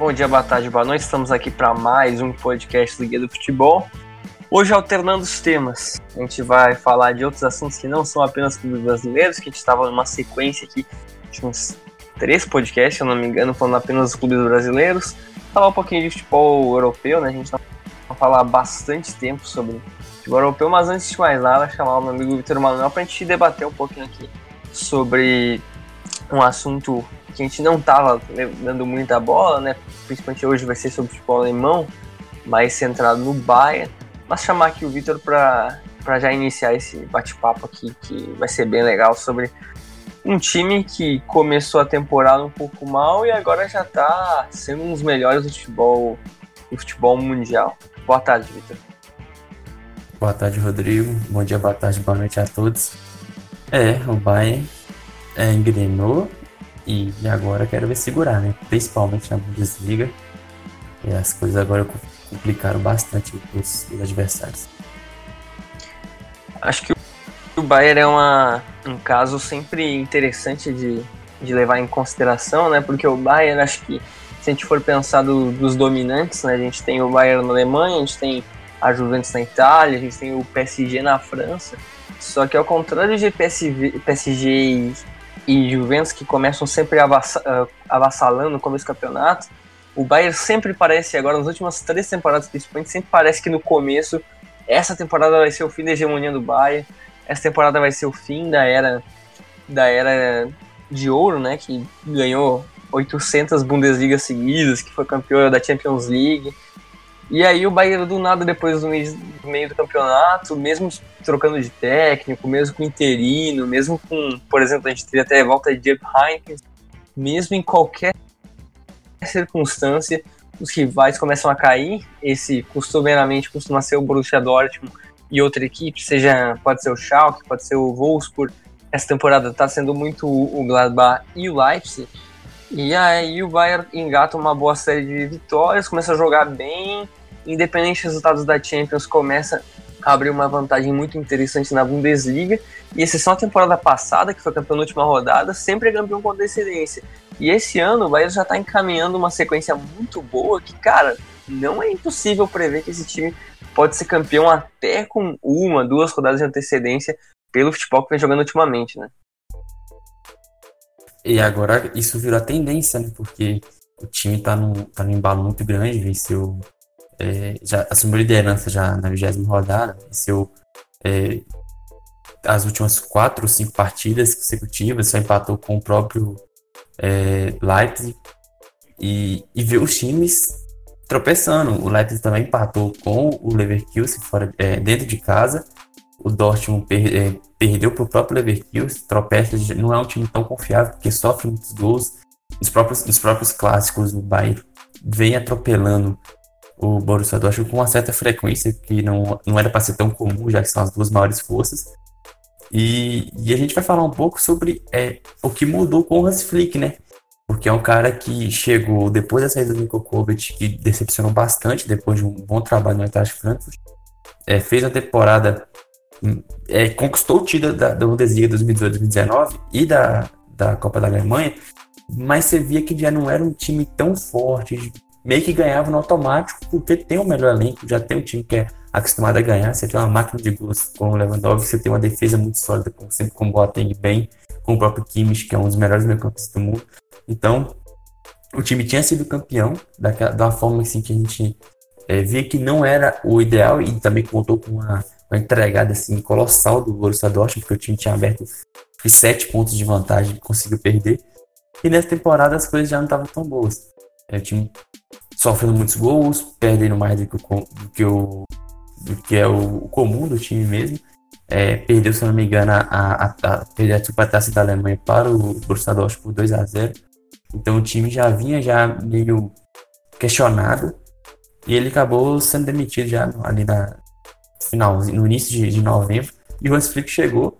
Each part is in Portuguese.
Bom dia, boa tarde, boa noite. Estamos aqui para mais um podcast do Guia do Futebol. Hoje, alternando os temas, a gente vai falar de outros assuntos que não são apenas clubes brasileiros, que a gente estava numa sequência aqui de uns três podcasts, se eu não me engano, falando apenas dos clubes brasileiros. Falar um pouquinho de futebol europeu, né? A gente vai falar bastante tempo sobre futebol europeu, mas antes de mais nada, chamar o meu amigo Vitor Manuel para a gente debater um pouquinho aqui sobre um assunto a gente não estava dando muita bola, né? Principalmente hoje vai ser sobre futebol alemão, mais centrado no Bayern. Mas chamar aqui o Vitor para já iniciar esse bate-papo aqui, que vai ser bem legal, sobre um time que começou a temporada um pouco mal e agora já está sendo um dos melhores do futebol, do futebol mundial. Boa tarde, Vitor. Boa tarde, Rodrigo. Bom dia, boa tarde, boa noite a todos. É, o Bayern é, engrenou e agora quero ver segurar, né? Principalmente na Bundesliga. E as coisas agora complicaram bastante os, os adversários. Acho que o Bayern é uma, um caso sempre interessante de, de levar em consideração, né? Porque o Bayern, acho que se a gente for pensar do, dos dominantes, né? A gente tem o Bayern na Alemanha, a gente tem a Juventus na Itália, a gente tem o PSG na França. Só que ao contrário de PSV, PSG e Juventus que começam sempre avassalando no começo do campeonato, o Bayern sempre parece, agora nas últimas três temporadas principalmente, sempre parece que no começo, essa temporada vai ser o fim da hegemonia do Bayern, essa temporada vai ser o fim da era da era de ouro, né, que ganhou 800 Bundesliga seguidas, que foi campeão da Champions League, e aí o Bayern do nada, depois do meio, do campeonato, mesmo trocando de técnico, mesmo com interino, mesmo com, por exemplo, a gente teria até a volta de Jeff Heineken, mesmo em qualquer circunstância, os rivais começam a cair. Esse costumeiramente costuma ser o Borussia Dortmund e outra equipe, seja pode ser o Schalke, pode ser o Wolfsburg. Essa temporada está sendo muito o Gladbach e o Leipzig. E aí o Bayern engata uma boa série de vitórias, começa a jogar bem, independente dos resultados da Champions, começa a abrir uma vantagem muito interessante na Bundesliga. E exceção a temporada passada, que foi campeão na última rodada, sempre é campeão com antecedência. E esse ano o Bayern já está encaminhando uma sequência muito boa que, cara, não é impossível prever que esse time pode ser campeão até com uma, duas rodadas de antecedência pelo futebol que vem jogando ultimamente, né? E agora isso virou a tendência, né? Porque o time tá num, tá num embalo muito grande, venceu é, já assumiu liderança já na vigésima rodada, venceu é, as últimas quatro ou cinco partidas consecutivas, só empatou com o próprio é, Leipzig e, e vê os times tropeçando. O Leipzig também empatou com o Leverkusen fora, é, dentro de casa. O Dortmund per, é, perdeu para o próprio Leverkusen. Tropeça, não é um time tão confiável porque sofre muitos gols. Nos próprios, nos próprios clássicos, o Bayern vem atropelando o Borussia Dortmund com uma certa frequência que não, não era para ser tão comum, já que são as duas maiores forças. E, e a gente vai falar um pouco sobre é, o que mudou com o Hans Flick, né? Porque é um cara que chegou depois da saída do Niko Kovac, que decepcionou bastante depois de um bom trabalho no Eintracht Frankfurt. É, fez a temporada, é, conquistou o título da, da Bundesliga 2018-2019 e da, da Copa da Alemanha, mas você via que já não era um time tão forte, meio que ganhava no automático, porque tem o melhor elenco, já tem um time que é acostumado a ganhar, você tem uma máquina de gols com o Lewandowski, você tem uma defesa muito sólida, como sempre com o Boateng bem, com o próprio Kimmich, que é um dos melhores meio-campistas do mundo. Então, o time tinha sido campeão, daquela, da forma assim que a gente é, via que não era o ideal e também contou com uma, uma entregada assim, colossal do Borussia Dortmund, porque o time tinha aberto sete pontos de vantagem e conseguiu perder. E nessa temporada as coisas já não estavam tão boas. É, o time sofrendo muitos gols, perdendo mais do que o, do que, o, do que é o comum do time mesmo. É, perdeu, se não me engano, a, a, a, a Supertaça da Alemanha para o Borussia Dortmund por 2 a 0 Então o time já vinha já meio questionado e ele acabou sendo demitido já ali na final, no início de, de novembro. E o Hans Flick chegou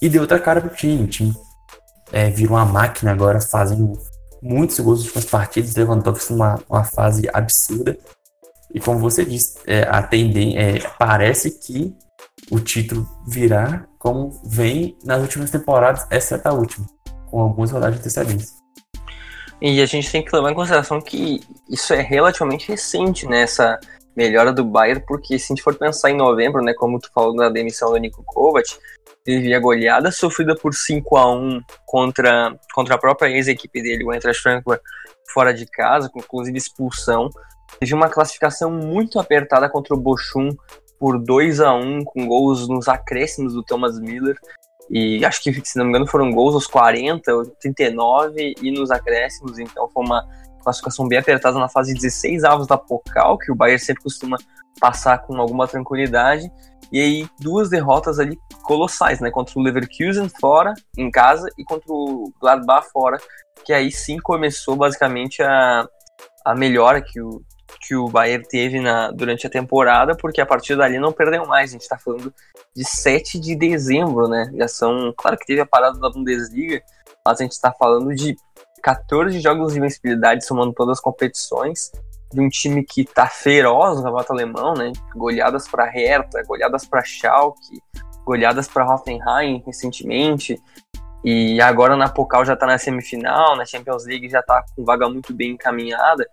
e deu outra cara pro time. O time é, virou uma máquina agora, fazendo muitos gols nas últimas partidas, Lewandowski numa uma fase absurda. E como você disse, é, a é, parece que o título virá como vem nas últimas temporadas, exceto a última, com algumas rodadas de antecedência. E a gente tem que levar em consideração que isso é relativamente recente, né? Essa melhora do Bayern, porque se a gente for pensar em novembro, né? Como tu falou na demissão do Nico Kovac, teve a goleada sofrida por 5 a 1 contra, contra a própria ex-equipe dele, o Eintracht Frankfurt, fora de casa, com inclusive expulsão. Teve uma classificação muito apertada contra o Bochum por 2 a 1 com gols nos acréscimos do Thomas Miller. E acho que, se não me engano, foram gols aos 40, 39 e nos acréscimos. Então foi uma classificação bem apertada na fase 16 avos da Pokal, que o Bayern sempre costuma passar com alguma tranquilidade. E aí, duas derrotas ali colossais, né? Contra o Leverkusen fora, em casa, e contra o Gladbach fora, que aí sim começou basicamente a, a melhora que o, que o Bayern teve na, durante a temporada, porque a partir dali não perdeu mais. A gente está falando de 7 de dezembro, né? Já são. Claro que teve a parada da Bundesliga, mas a gente está falando de 14 jogos de invencibilidade, somando todas as competições, de um time que está feroz no campeonato alemão, né? Goleadas para Hertha, goleadas para Schalke, goleadas para Hoffenheim recentemente. E agora na Pokal já está na semifinal, na Champions League já está com vaga muito bem encaminhada.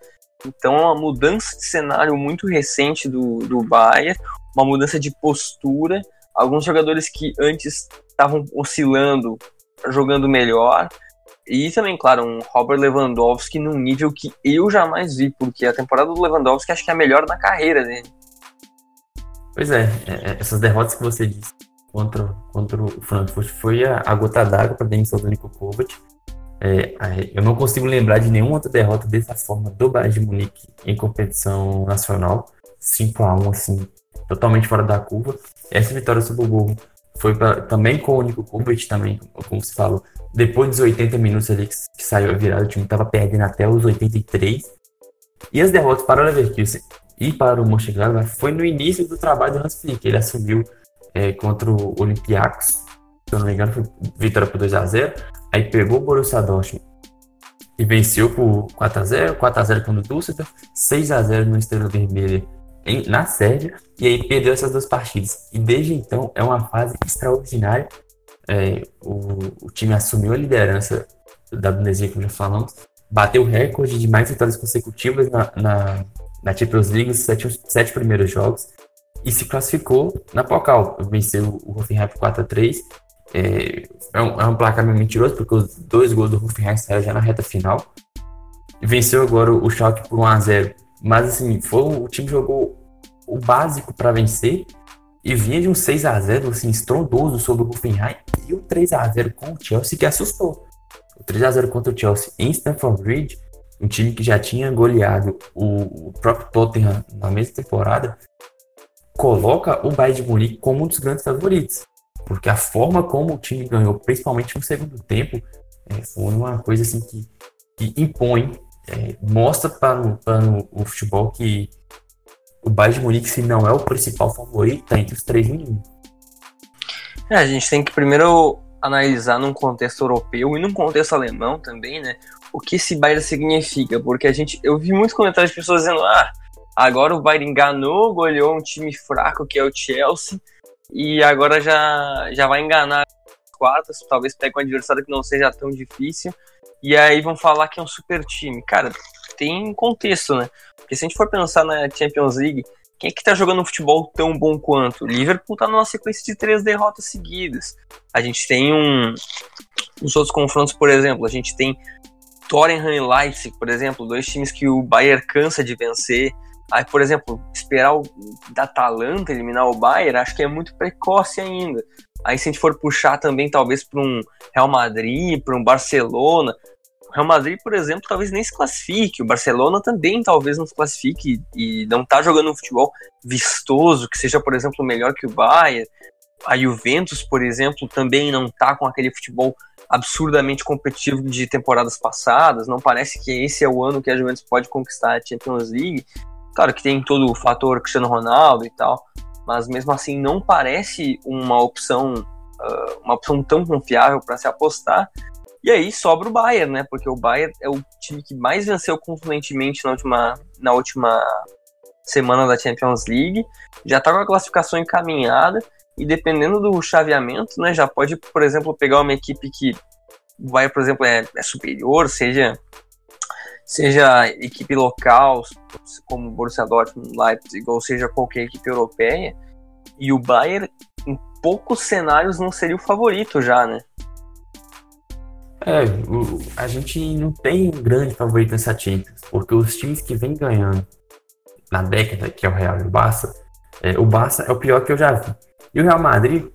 Então, é uma mudança de cenário muito recente do, do Bayern, uma mudança de postura. Alguns jogadores que antes estavam oscilando, jogando melhor. E também, claro, um Robert Lewandowski num nível que eu jamais vi, porque a temporada do Lewandowski acho que é a melhor na carreira dele. Pois é, é, é essas derrotas que você disse contra, contra o Frankfurt foi a, a gota d'água para a demissão do Nico Kovac. É, eu não consigo lembrar de nenhuma outra derrota dessa forma do Bayern de Munique em competição nacional. 5 a 1 assim, totalmente fora da curva. Essa vitória sobre o Burro foi pra, também com o Nico Kovac, também, como você falou, depois dos 80 minutos ali que, que saiu a virada, o time estava perdendo até os 83. E as derrotas para o Leverkusen e para o Mönchengladbach foi no início do trabalho do Hans Flick. Ele assumiu é, contra o Olympiacos, se eu não me engano, foi vitória por 2 a 0 Aí pegou o Borussia Dortmund e venceu por 4x0, 4x0 contra o Düsseldorf, 6x0 no Estrela Vermelha em, na Sérvia, e aí perdeu essas duas partidas. E desde então é uma fase extraordinária. É, o, o, time assumiu a liderança da Bundesliga, como já falamos, bateu o recorde de mais vitórias consecutivas na, na, na Champions League, os sete, sete primeiros jogos, e se classificou na Pokal. Venceu o Hoffenheim por 4x3 é, é, um, é um placar meio mentiroso, porque os dois gols do Hoffenheim saíram já na reta final. Venceu agora o Schalke por 1x0. Mas assim, foi, o time jogou o básico para vencer e vinha de um 6 a 0 assim, estrondoso sobre o Hoffenheim e o 3 a 0 com o Chelsea que assustou. O 3 a 0 contra o Chelsea em Stamford Bridge, um time que já tinha goleado o, o próprio Tottenham na mesma temporada, coloca o Bayern de Munique como um dos grandes favoritos porque a forma como o time ganhou, principalmente no segundo tempo, é, foi uma coisa assim que, que impõe, é, mostra para o, para o futebol que o Bayern de Munique, se não é o principal favorito, está entre os três. É, a gente tem que primeiro analisar num contexto europeu e num contexto alemão também, né? O que esse Bayern significa, porque a gente, eu vi muitos comentários de pessoas dizendo, ah, agora o Bayern enganou, goleou um time fraco que é o Chelsea, e agora já, já vai enganar as quartas, talvez pegue um adversário que não seja tão difícil, e aí vão falar que é um super time. Cara, tem contexto, né? Porque se a gente for pensar na Champions League, quem é que tá jogando um futebol tão bom quanto? O Liverpool tá numa sequência de três derrotas seguidas. A gente tem um. Os outros confrontos, por exemplo, a gente tem Tottenham e Leipzig, por exemplo, dois times que o Bayern cansa de vencer. Aí, por exemplo, esperar o da Atalanta eliminar o Bayern, acho que é muito precoce ainda. Aí, se a gente for puxar também, talvez, para um Real Madrid, para um Barcelona. O Real Madrid, por exemplo, talvez nem se classifique. O Barcelona também talvez não se classifique e não tá jogando um futebol vistoso, que seja, por exemplo, melhor que o Bayern. A Juventus, por exemplo, também não tá com aquele futebol absurdamente competitivo de temporadas passadas. Não parece que esse é o ano que a Juventus pode conquistar a Champions League. Claro que tem todo o fator Cristiano Ronaldo e tal, mas mesmo assim não parece uma opção, uh, uma opção tão confiável para se apostar. E aí sobra o Bayern, né? Porque o Bayern é o time que mais venceu contundentemente na última, na última semana da Champions League, já está com a classificação encaminhada e dependendo do chaveamento, né, já pode, por exemplo, pegar uma equipe que vai, por exemplo, é, é superior, seja seja equipe local, como Borussia Dortmund, Leipzig, ou seja qualquer equipe europeia, e o Bayern em poucos cenários não seria o favorito já, né? É, o, a gente não tem um grande favorito nessa Champions, porque os times que vêm ganhando na década, que é o Real e o Barça, é, o Barça é o pior que eu já vi. E o Real Madrid,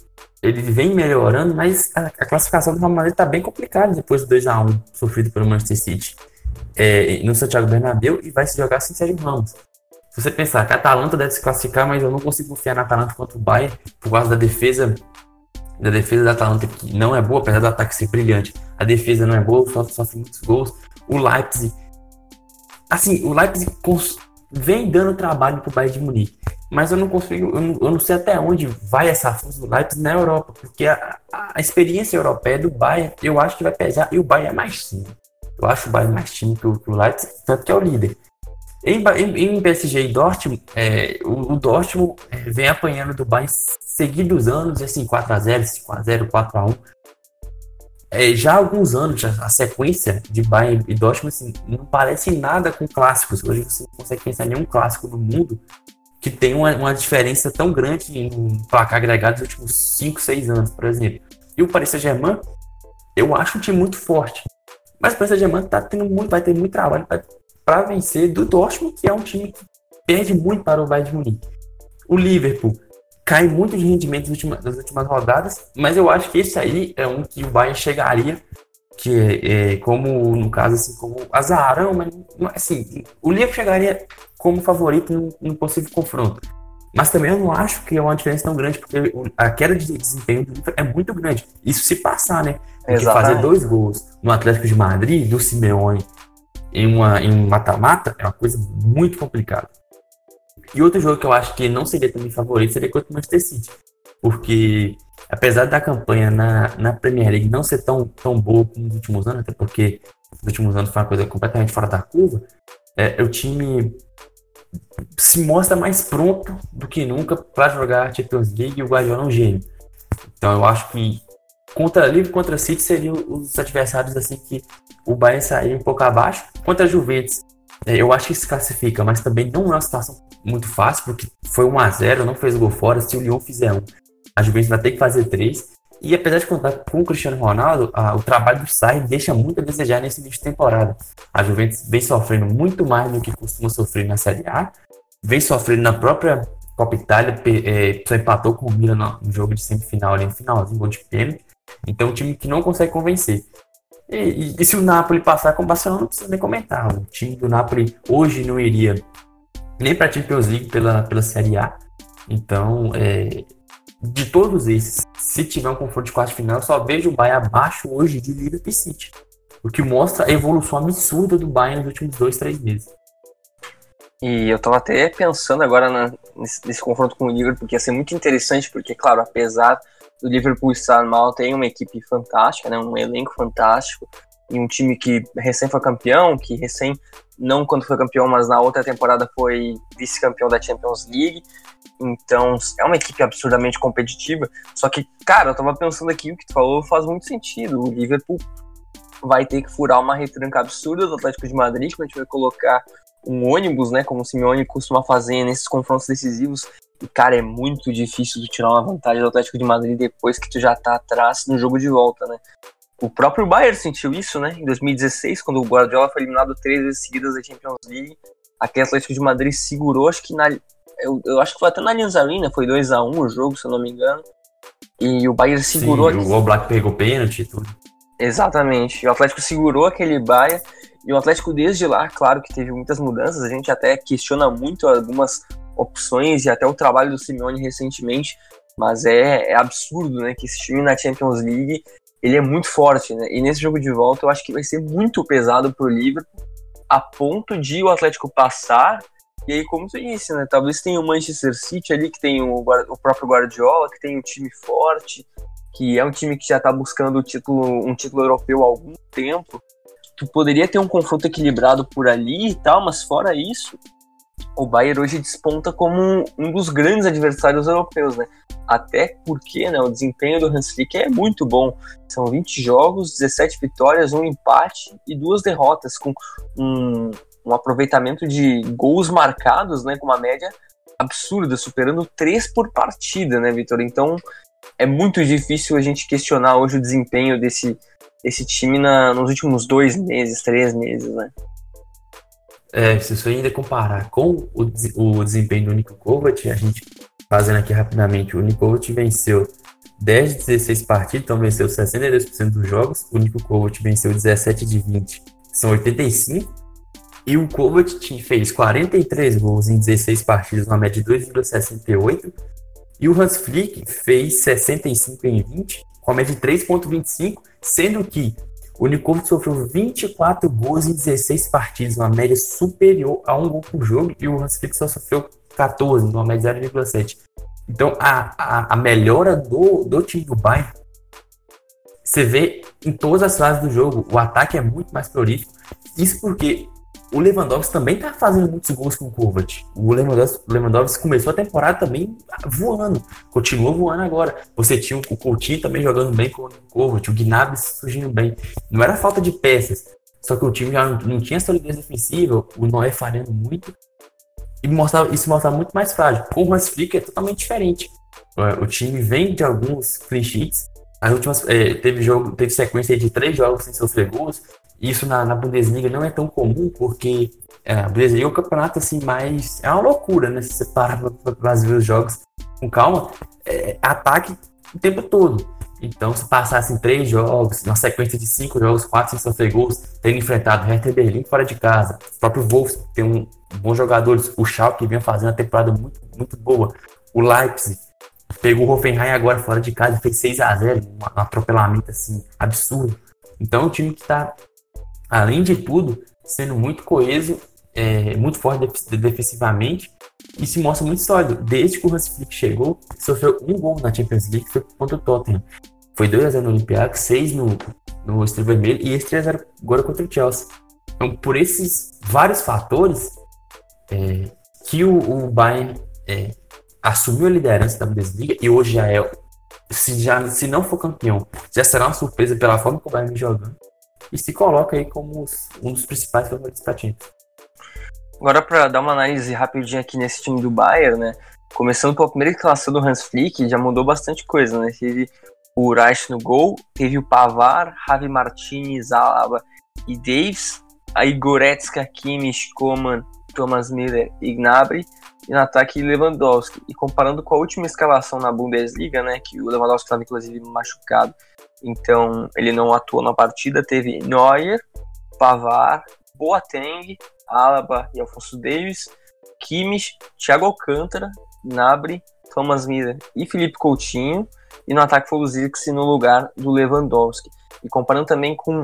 ele vem melhorando, mas a, a classificação do Real Madrid está bem complicada depois do 2x1 sofrido pelo Manchester City é, no Santiago Bernabéu e vai se jogar sem Sérgio Ramos. Se você pensar que a Atalanta deve se classificar, mas eu não consigo confiar na Atalanta contra o Bayern por causa da defesa da defesa da Atalanta que não é boa, apesar do ataque ser brilhante. A defesa não é boa, só sofre muitos gols. O Leipzig, assim, o Leipzig vem dando trabalho pro Bayern de Munique, mas eu não consigo, eu não, eu não sei até onde vai essa força do Leipzig na Europa, porque a, a, experiência europeia do Bayern, eu acho que vai pesar e o Bayern é mais time. Eu acho o Bayern mais time que o, que o Leipzig, tanto que é o líder. Em, em, em PSG e Dortmund, é, o, o, Dortmund é, vem apanhando do Bayern seguidos anos, assim, 4x0, 5x0, 4x1. É, já há alguns anos, a sequência de Bayern e Dortmund assim, não parece nada com clássicos. Hoje você não consegue pensar em nenhum clássico no mundo que tenha uma, uma diferença tão grande no placar agregado nos últimos 5, 6 anos, por exemplo. E o Paris Saint-Germain, eu acho um time muito forte. Mas o Paris Saint-Germain tá tendo muito, vai ter muito trabalho para vencer do Dortmund, que é um time que perde muito para o Bayern de Munique. O Liverpool cai muito de rendimento nas últimas, rodadas, mas eu acho que esse aí é um que o Bayern chegaria, que é, como, no caso, assim, como azarão, mas assim, o Liverpool chegaria como favorito num, num possível confronto. Mas também eu não acho que é uma diferença tão grande, porque a queda de desempenho do Liverpool é muito grande. Isso se passar, né? Porque fazer dois gols no Atlético de Madrid, do Simeone, em uma em mata-mata, é uma coisa muito complicada. E outro jogo que eu acho que não seria também favorito seria contra o Manchester City. Porque, apesar da campanha na, na Premier League não ser tão, tão boa como nos últimos anos, até porque nos últimos anos foi uma coisa completamente fora da curva, é, o time se mostra mais pronto do que nunca para jogar a Champions League e o Guardiola é um gênio. Então eu acho que contra Liverpool contra City seriam os adversários assim que o Bayern sairia um pouco abaixo. Contra a Juventus, é, eu acho que se classifica, mas também não é uma situação muito fácil, porque foi 1 a 0 não fez gol fora. Se o Lyon fizer um, a Juventus vai ter que fazer três. E apesar de contar com o Cristiano Ronaldo, a, o trabalho do Sarri deixa muito a desejar nesse início de temporada. A Juventus vem sofrendo muito mais do que costuma sofrer na Série A, vem sofrendo na própria Copa Itália, é, só empatou com o Milan no jogo de semifinal ali no finalzinho, gol de pênalti. Então, é um time que não consegue convencer. E, e, e, se o Napoli passar com o Barcelona, não precisa nem comentar. O time do Napoli hoje não iria nem para a Champions League pela, pela Série A. Então, é, de todos esses, se tiver um confronto de quarto final, só vejo o Bayern abaixo hoje de Liverpool City. O que mostra a evolução absurda do Bayern nos últimos dois, três meses. E eu tava até pensando agora na, nesse, nesse, confronto com o Liverpool, porque ia ser muito interessante, porque, claro, apesar do Liverpool estar mal, tem uma equipe fantástica, né, um elenco fantástico, e um time que recém foi campeão, que recém, não quando foi campeão, mas na outra temporada foi vice-campeão da Champions League. Então, é uma equipe absurdamente competitiva. Só que, cara, eu tava pensando aqui, o que tu falou faz muito sentido. O Liverpool vai ter que furar uma retranca absurda do Atlético de Madrid, quando a gente vai colocar um ônibus, né, como o Simeone costuma fazer nesses confrontos decisivos. E, cara, é muito difícil tu tirar uma vantagem do Atlético de Madrid depois que tu já tá atrás no jogo de volta, né? O próprio Bayern sentiu isso, né? Em 2016, quando o Guardiola foi eliminado três vezes seguidas da Champions League, aquele Atlético de Madrid segurou, acho que na, eu, eu acho que foi até na Allianz Arena, foi 2 a 1 o jogo, se eu não me engano. E o Bayern segurou. Sim, o Black pegou pênalti e tudo. Exatamente. E o Atlético segurou aquele Bayern. E o Atlético, desde lá, claro que teve muitas mudanças. A gente até questiona muito algumas opções e até o trabalho do Simeone recentemente. Mas é, é absurdo, né? Que esse time na Champions League ele é muito forte, né? E nesse jogo de volta eu acho que vai ser muito pesado pro Liverpool, a ponto de o Atlético passar. E aí, como tu disse, né? Talvez tenha o Manchester City ali, que tem o, o próprio Guardiola, que tem um time forte, que é um time que já tá buscando o título, um título europeu há algum tempo. Tu poderia ter um confronto equilibrado por ali e tal, mas fora isso, o Bayern hoje desponta como um dos grandes adversários europeus, né? Até porque né, o desempenho do Hans Flick é muito bom. São 20 jogos, 17 vitórias, um empate e duas derrotas, com um, um aproveitamento de gols marcados, né, com uma média absurda, superando três por partida, né, Vitor? Então é muito difícil a gente questionar hoje o desempenho desse, desse time na, nos últimos dois meses, três meses, né? É, se você ainda comparar com o, o desempenho do Nico Kovac, a gente fazendo aqui rapidamente, o Nico Kovac venceu 10 de 16 partidas, então venceu 62% dos jogos, o Nico Kovac venceu 17 de 20, são 85, e o Kovac fez 43 gols em 16 partidas, uma média de 2,68, e o Hans Flick fez 65 em 20, com a média de 3,25, sendo que o Nikovic sofreu 24 gols em 16 partidas, uma média superior a um gol por jogo, e o Hans Flick só sofreu 14, uma média de 0,7. Então, a, a, a, melhora do, do time do Bayern, você vê em todas as fases do jogo, o ataque é muito mais prolífico. Isso porque o Lewandowski também tá fazendo muitos gols com o Kovac. O Lewandowski, Lewandowski começou a temporada também voando, continua voando agora. Você tinha o Coutinho também jogando bem com o Kovac, o Gnabry surgindo bem. Não era falta de peças, só que o time já não, tinha solidez defensiva, o Noé falhando muito. E mostrava, isso mostrava muito mais frágil. Com o Hans Flick é totalmente diferente. É, o time vem de alguns clean. As últimas, é, teve, jogo, teve sequência de três jogos sem sofrer gols. Isso na, na Bundesliga não é tão comum, porque é, a Bundesliga é um campeonato assim mais. É uma loucura, né? Se você parar para ver os jogos com calma, é, ataque o tempo todo. Então, se passassem três jogos, uma sequência de cinco jogos, quatro sem sofrer gols, tendo enfrentado o Hertha Berlim fora de casa, o próprio Wolves tem um bons jogadores, o Schalke vinha fazendo uma temporada muito, muito boa, o Leipzig pegou o Hoffenheim agora fora de casa fez 6 a 0 um, um atropelamento assim absurdo. Então, é um time que está além de tudo, sendo muito coeso, é, muito forte defensivamente e se mostra muito sólido. Desde que o Hans Flick chegou, sofreu um gol na Champions League, foi contra o Tottenham. Foi 2x0 no Olympiacos, 6 no, no Estrela Vermelho e esse 3x0 agora contra o Chelsea. Então, por esses vários fatores, é, que o, o Bayern é, assumiu a liderança da Bundesliga e hoje já é, se, já, se não for campeão, já será uma surpresa pela forma que o Bayern vem jogando e se coloca aí como um dos principais favoritos para time. Agora, para dar uma análise rapidinha aqui nesse time do Bayern, né? Começando pela primeira escalação do Hans Flick, já mudou bastante coisa, né? Teve o Reich no gol, teve o Pavar, Javi Martinez, Alaba e Davis, aí Goretzka, Kimmich, Coman, Thomas Miller e Gnabry, e no ataque Lewandowski. E comparando com a última escalação na Bundesliga, né, que o Lewandowski estava inclusive machucado, então ele não atuou na partida. Teve Neuer, Pavar, Boateng, Alaba e Alfonso Davis, Kimmich, Thiago Alcântara, Nabri, Thomas Miller e Felipe Coutinho. E no ataque foi o Zirkzee no lugar do Lewandowski. E comparando também com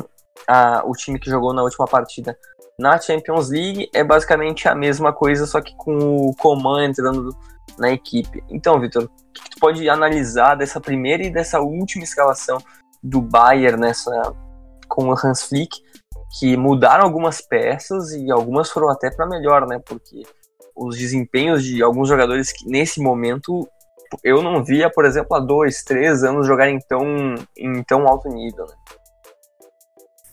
a, o time que jogou na última partida na Champions League, é basicamente a mesma coisa, só que com o Coman entrando na equipe. Então, Vitor, o que, que tu pode analisar dessa primeira e dessa última escalação do Bayern nessa com o Hans Flick, que mudaram algumas peças e algumas foram até para melhor, né? Porque os desempenhos de alguns jogadores que nesse momento eu não via, por exemplo, há dois, três anos jogarem tão, em tão alto nível. Né?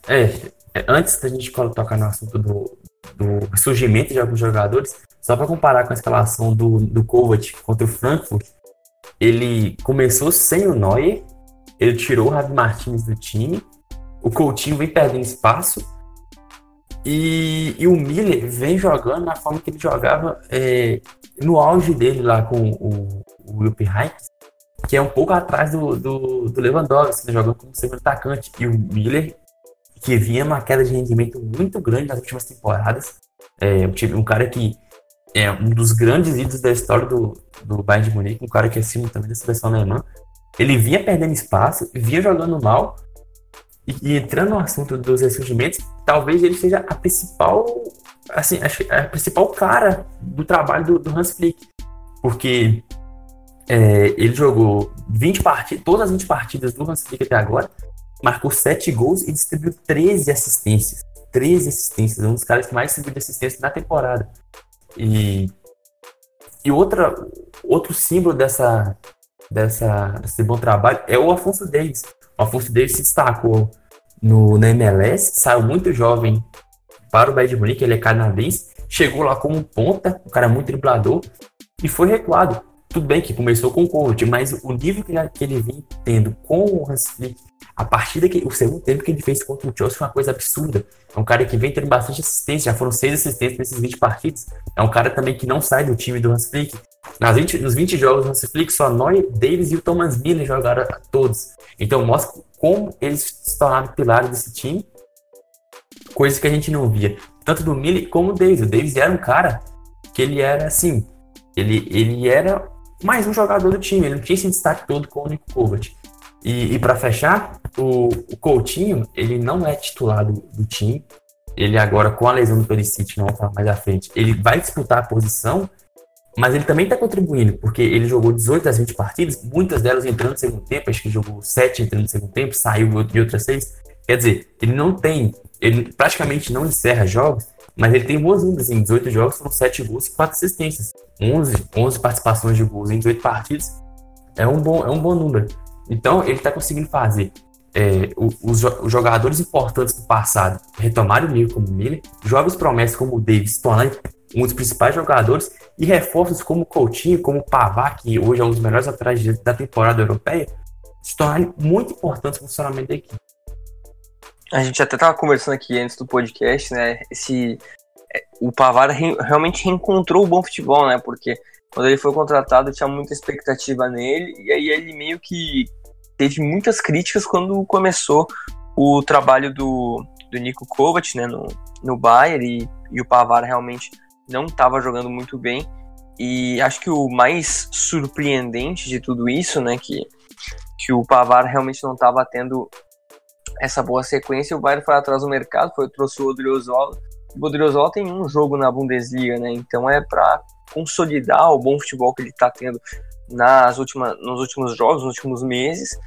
É, é antes da gente tocar no assunto do, do surgimento de alguns jogadores, só para comparar com a escalação do, do Kovac contra o Frankfurt, ele começou sem o Neuer, ele tirou o Ravi Martins do time. O Coutinho vem perdendo espaço. E, e o Miller vem jogando na forma que ele jogava é, no auge dele lá com o, o Wilp que é um pouco atrás do, do, do Lewandowski, né, jogando como segundo atacante. E o Miller, que vinha uma queda de rendimento muito grande nas últimas temporadas, é, um cara que é um dos grandes ídolos da história do, do Bayern de Munique, um cara que é acima também da seleção alemã, ele vinha perdendo espaço, vinha jogando mal. E, e entrando no assunto dos ressurgimentos, talvez ele seja a principal, assim, a, principal cara do trabalho do, do Hans Flick. Porque é, ele jogou 20 partidas, todas as 20 partidas do Hans Flick até agora, marcou 7 gols e distribuiu 13 assistências. 13 assistências, um dos caras que mais distribuiu assistências na temporada. E E outra, outro símbolo dessa, dessa, desse bom trabalho é o Afonso Davis. O Afonso Davis se destacou no, na MLS, saiu muito jovem para o Bayern de Munique, ele é canadense, chegou lá como ponta, um cara muito driblador, e foi recuado. Tudo bem que começou com o Coach, mas o nível que ele, que ele vem tendo com o Hans Flick, a partir daqui, o segundo tempo que ele fez contra o Chelsea foi uma coisa absurda. É um cara que vem tendo bastante assistência, já foram seis assistências nesses 20 partidos. É um cara também que não sai do time do Hans Flick. Nas 20, nos 20 jogos do Hans Flick, só Noy, Davis e o Thomas Miller jogaram todos. Então mostra como eles se tornaram pilares desse time, coisa que a gente não via. Tanto do Miller como do Davis. O Davis era um cara que ele era assim, ele, ele era mais um jogador do time, ele não tinha esse destaque todo com o Nico Kovac. E, e para fechar, o, o, Coutinho, ele não é titular do, do, time. Ele agora, com a lesão do Perisic, não vai mais à frente, ele vai disputar a posição, mas ele também está contribuindo, porque ele jogou 18 das 20 partidas, muitas delas entrando no segundo tempo, acho que jogou 7 entrando no segundo tempo, saiu de outras 6. Quer dizer, ele não tem, ele praticamente não encerra jogos, mas ele tem boas números, em 18 jogos foram 7 gols e 4 assistências. 11, 11 participações de gols em 18 partidas é um bom, é um bom número. Então, ele está conseguindo fazer é, os, os, jogadores importantes do passado retomarem o nível como o Miller, jovens promessas como o Davis tornarem um dos principais jogadores e reforços como o Coutinho, como o Pavá, que hoje é um dos melhores atrás da temporada europeia, se tornarem muito importantes no funcionamento da equipe. A gente até estava conversando aqui antes do podcast, né? Esse, é, o Pavar re, realmente reencontrou o bom futebol, né? Porque quando ele foi contratado tinha muita expectativa nele e aí ele meio que teve muitas críticas quando começou o trabalho do, do Nico Kovac né, no, no Bayern e, e o Pavar realmente não estava jogando muito bem. E acho que o mais surpreendente de tudo isso, né, que, que o Pavar realmente não estava tendo essa boa sequência, o Bayern foi atrás do mercado, foi trouxe o Odriozola. O Odriozola tem um jogo na Bundesliga, né, então é para consolidar o bom futebol que ele está tendo nas últimas, nos últimos jogos, nos últimos meses.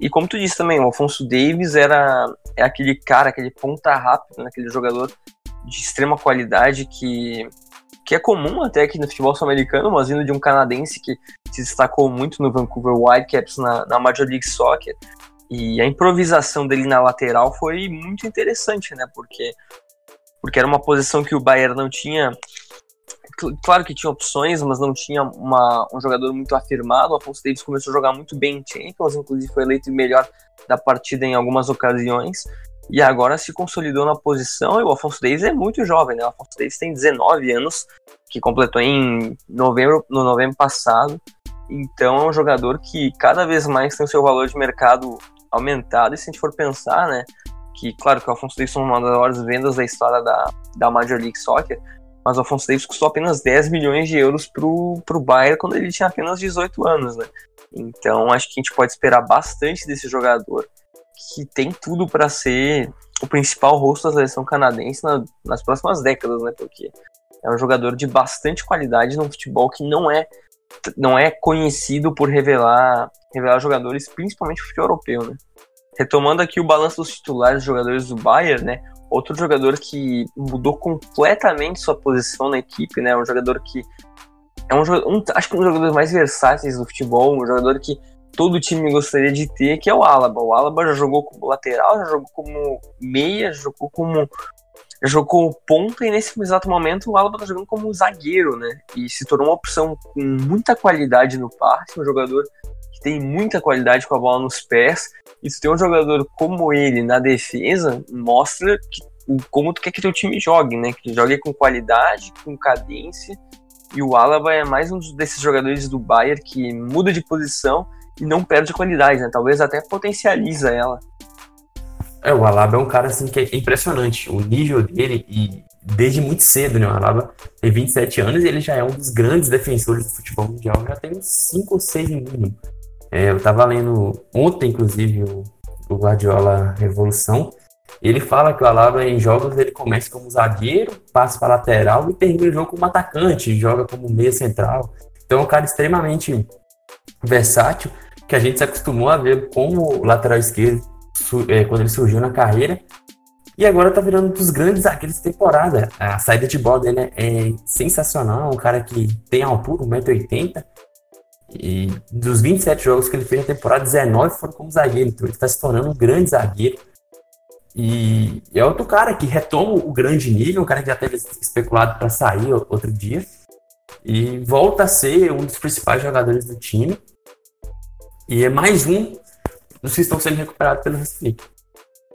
E como tu disse também, o Alfonso Davis era é aquele cara, aquele ponta rápido, né, aquele jogador de extrema qualidade que, que é comum até aqui no futebol sul-americano, mas vindo de um canadense que se destacou muito no Vancouver Whitecaps na, na Major League Soccer. E a improvisação dele na lateral foi muito interessante, né? Porque, porque era uma posição que o Bayern não tinha claro que tinha opções, mas não tinha uma, um jogador muito afirmado. O Afonso Davis começou a jogar muito bem em Champions, inclusive foi eleito melhor da partida em algumas ocasiões. E agora se consolidou na posição. E o Afonso Davis é muito jovem, né? O Afonso Davis tem 19 anos, que completou em novembro, no novembro passado. Então é um jogador que cada vez mais tem o seu valor de mercado aumentado. E se a gente for pensar, né? Que claro que o Afonso Davis é uma das maiores vendas da história da, da Major League Soccer, mas o Alfonso Davis custou apenas 10 milhões de euros pro, pro Bayern quando ele tinha apenas 18 anos, né? Então acho que a gente pode esperar bastante desse jogador, que tem tudo para ser o principal rosto da seleção canadense na, nas próximas décadas, né? Porque é um jogador de bastante qualidade num futebol que não é não é conhecido por revelar revelar jogadores, principalmente o futebol europeu, né? Retomando aqui o balanço dos titulares jogadores do Bayern, né? Outro jogador que mudou completamente sua posição na equipe, né? Um jogador que é um, um acho que um dos jogadores mais versáteis do futebol, um jogador que todo time gostaria de ter, que é o Alaba. O Alaba já jogou como lateral, já jogou como meia, já jogou como já jogou ponta e nesse exato momento o Alaba tá jogando como zagueiro, né? E se tornou uma opção com muita qualidade no passe, um jogador tem muita qualidade com a bola nos pés e se tem um jogador como ele na defesa, mostra que, como tu quer que teu time jogue, né? Que jogue com qualidade, com cadência. E o Alaba é mais um desses jogadores do Bayern que muda de posição e não perde qualidade, né? Talvez até potencializa ela. É, o Alaba é um cara assim que é impressionante. O nível dele e desde muito cedo, né? O Alaba tem 27 anos e ele já é um dos grandes defensores do futebol mundial, já tem uns 5 ou 6 no mínimo. É, eu estava lendo ontem, inclusive, o, o Guardiola Revolução. Ele fala que o Alaba em jogos ele começa como zagueiro, passa para lateral e termina o jogo como atacante, joga como meia central. Então é um cara extremamente versátil que a gente se acostumou a ver como lateral esquerdo é, quando ele surgiu na carreira. E agora tá virando um dos grandes zagueiros da temporada. A saída de bola dele é sensacional. Um cara que tem altura, 1,80m. E dos 27 jogos que ele fez na temporada, 19 foram como zagueiro. Então ele está se tornando um grande zagueiro. E é outro cara que retoma o grande nível, um cara que já teve especulado para sair outro dia. E volta a ser um dos principais jogadores do time. E é mais um dos que estão sendo recuperados pelo Recife.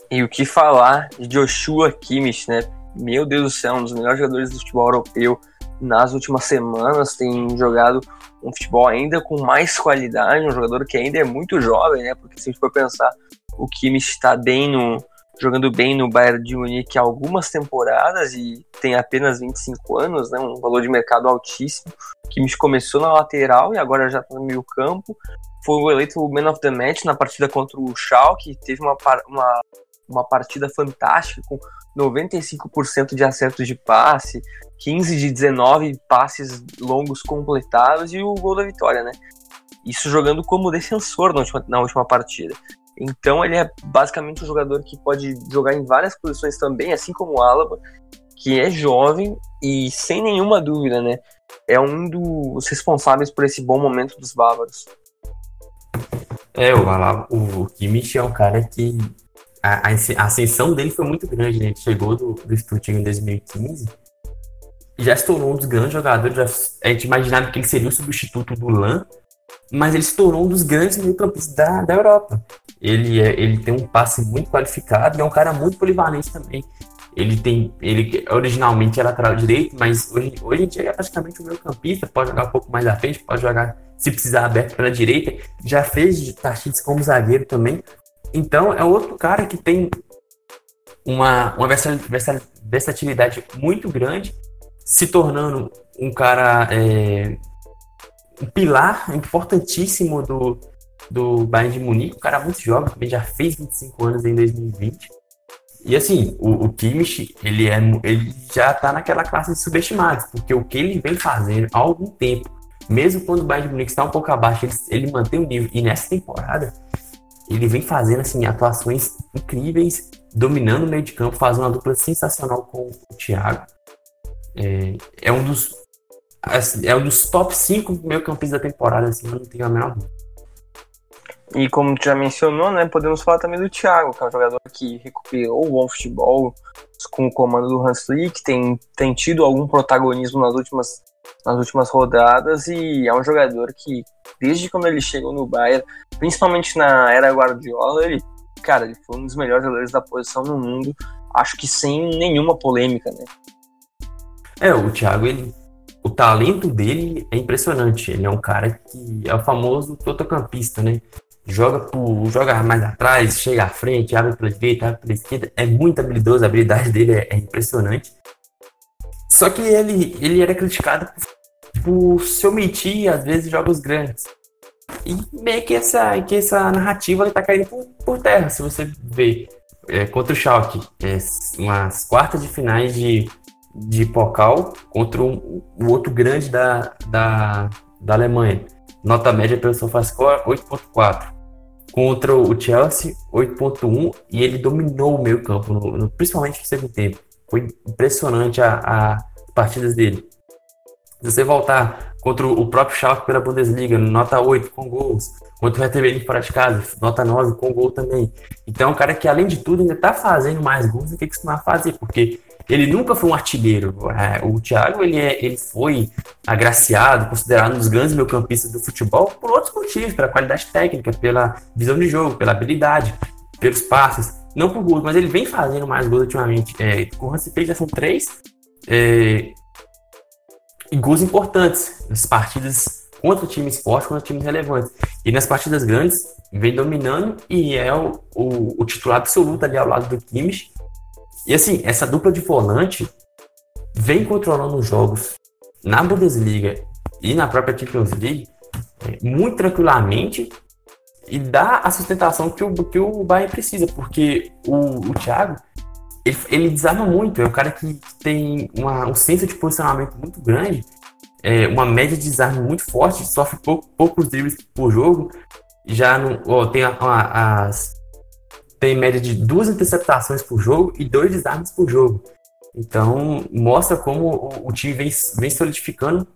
E o que falar de Joshua Kimmich, né? Meu Deus do céu, um dos melhores jogadores do futebol europeu nas últimas semanas, tem jogado um futebol ainda com mais qualidade, um jogador que ainda é muito jovem, né? Porque se a gente for pensar, o Kimmich está bem no jogando bem no Bayern de Munique há algumas temporadas e tem apenas 25 anos, né? Um valor de mercado altíssimo. O Kimmich começou na lateral e agora já está no meio campo. Foi eleito o Man of the Match na partida contra o Schalke, teve uma, uma, uma partida fantástica com 95% de acertos de passe, 15 de 19 passes longos completados e o gol da vitória, né? Isso jogando como defensor na última, na última partida. Então ele é basicamente um jogador que pode jogar em várias posições também, assim como o Alaba, que é jovem e sem nenhuma dúvida, né? É um dos responsáveis por esse bom momento dos bávaros. É, o, Alaba, o Kimmich é um cara que a, a, ascensão dele foi muito grande, né? Ele chegou do, do Stuttgart em 2015 já se tornou um dos grandes jogadores. Já, a gente imaginava que ele seria o substituto do Lan, mas ele se tornou um dos grandes meio-campistas da, da Europa. Ele, é, ele tem um passe muito qualificado e é um cara muito polivalente também. Ele tem. Ele originalmente era lateral direito, mas hoje, hoje em dia é praticamente um meio-campista, pode jogar um pouco mais à frente, pode jogar, se precisar, aberto pela direita. Já fez Tachits como zagueiro também. Então é outro cara que tem uma, uma versatilidade muito grande, se tornando um cara. É, um pilar importantíssimo do, do Bayern de Munique, um cara muito jovem, também já fez 25 anos em 2020. E assim, o, o Kimmich, ele, é, ele já tá naquela classe de subestimados, porque o que ele vem fazendo há algum tempo, mesmo quando o Bayern de Munique está um pouco abaixo, ele, ele mantém o nível. E nessa temporada, ele vem fazendo assim, atuações incríveis, dominando o meio de campo, fazendo uma dupla sensacional com o Thiago. É, é um dos assim, é um dos top 5 meio campistas da temporada, assim, não tenho a menor dúvida. E como tu já mencionou, né, podemos falar também do Thiago, que é um jogador que recuperou o bom futebol com o comando do Hans Flick, tem, tem tido algum protagonismo nas últimas, nas últimas rodadas e é um jogador que, desde quando ele chegou no Bayern, principalmente na era Guardiola, ele, cara, ele foi um dos melhores jogadores da posição no mundo, acho que sem nenhuma polêmica, né? É, o Thiago, ele o talento dele é impressionante. Ele é um cara que é o famoso totocampista, né? Joga por, joga mais atrás, chega à frente, abre pela direita, abre pela esquerda. É muito habilidoso, a habilidade dele é, é impressionante. Só que ele, ele era criticado por, por se omitir, às vezes, jogos grandes. E meio que essa, que essa narrativa ele tá caindo por, por terra, se você ver. É, contra o Schalke, é, umas quartas de finais de de Pokal contra o um, outro grande da, da, da Alemanha. Nota média pelo SofaScore 8.4. Contra o Chelsea 8.1 e ele dominou o meio campo, no, no, principalmente no segundo tempo. Foi impressionante a, a partidas dele. Se você voltar contra o próprio Schalke pela Bundesliga, nota 8 com gols. Contra o Hertha Berlin fora de casa, nota 9 com gol também. Então é um cara que, além de tudo, ainda está fazendo mais gols do que costumava fazer, porque ele nunca foi um artilheiro. É, o Thiago ele, é, ele foi agraciado, considerado um dos grandes meio-campistas do futebol por outros motivos, pela qualidade técnica, pela visão de jogo, pela habilidade, pelos passes, não por gols, mas ele vem fazendo mais gols ultimamente. É, com o Hansi já são três é, e gols importantes nas partidas contra times fortes, contra times relevantes. E nas partidas grandes, vem dominando e é o, o, o titular absoluto ali ao lado do Kimmich e assim, essa dupla de volante vem controlando os jogos na Bundesliga e na própria Champions League é, muito tranquilamente e dá a sustentação que o, que o Bayern precisa, porque o, o Thiago ele, ele desarma muito, é um cara que tem uma, um senso de posicionamento muito grande, é, uma média de desarme muito forte, sofre pouco, poucos dribles por jogo, já não, ó, tem a, a, as, tem média de duas interceptações por jogo e dois desarmes por jogo. Então, mostra como o, o time vem, vem solidificando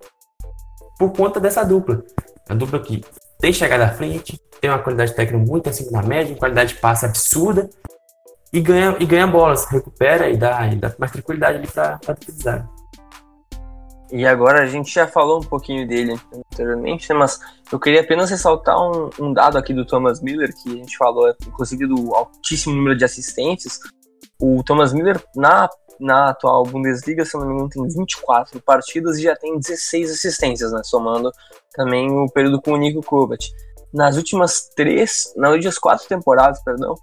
por conta dessa dupla. A dupla que tem chegada à frente, tem uma qualidade técnica muito acima da média, qualidade de passe absurda e ganha, e ganha bolas, recupera e dá, e dá mais tranquilidade ali para utilizar. E agora a gente já falou um pouquinho dele anteriormente, né, mas eu queria apenas ressaltar um, um, dado aqui do Thomas Miller, que a gente falou, inclusive, do altíssimo número de assistências. O Thomas Miller, na, na atual Bundesliga, se não me engano, tem 24 partidas e já tem 16 assistências, né, somando também o período com o Nico Kovac. Nas últimas três, nas últimas quatro temporadas, perdão,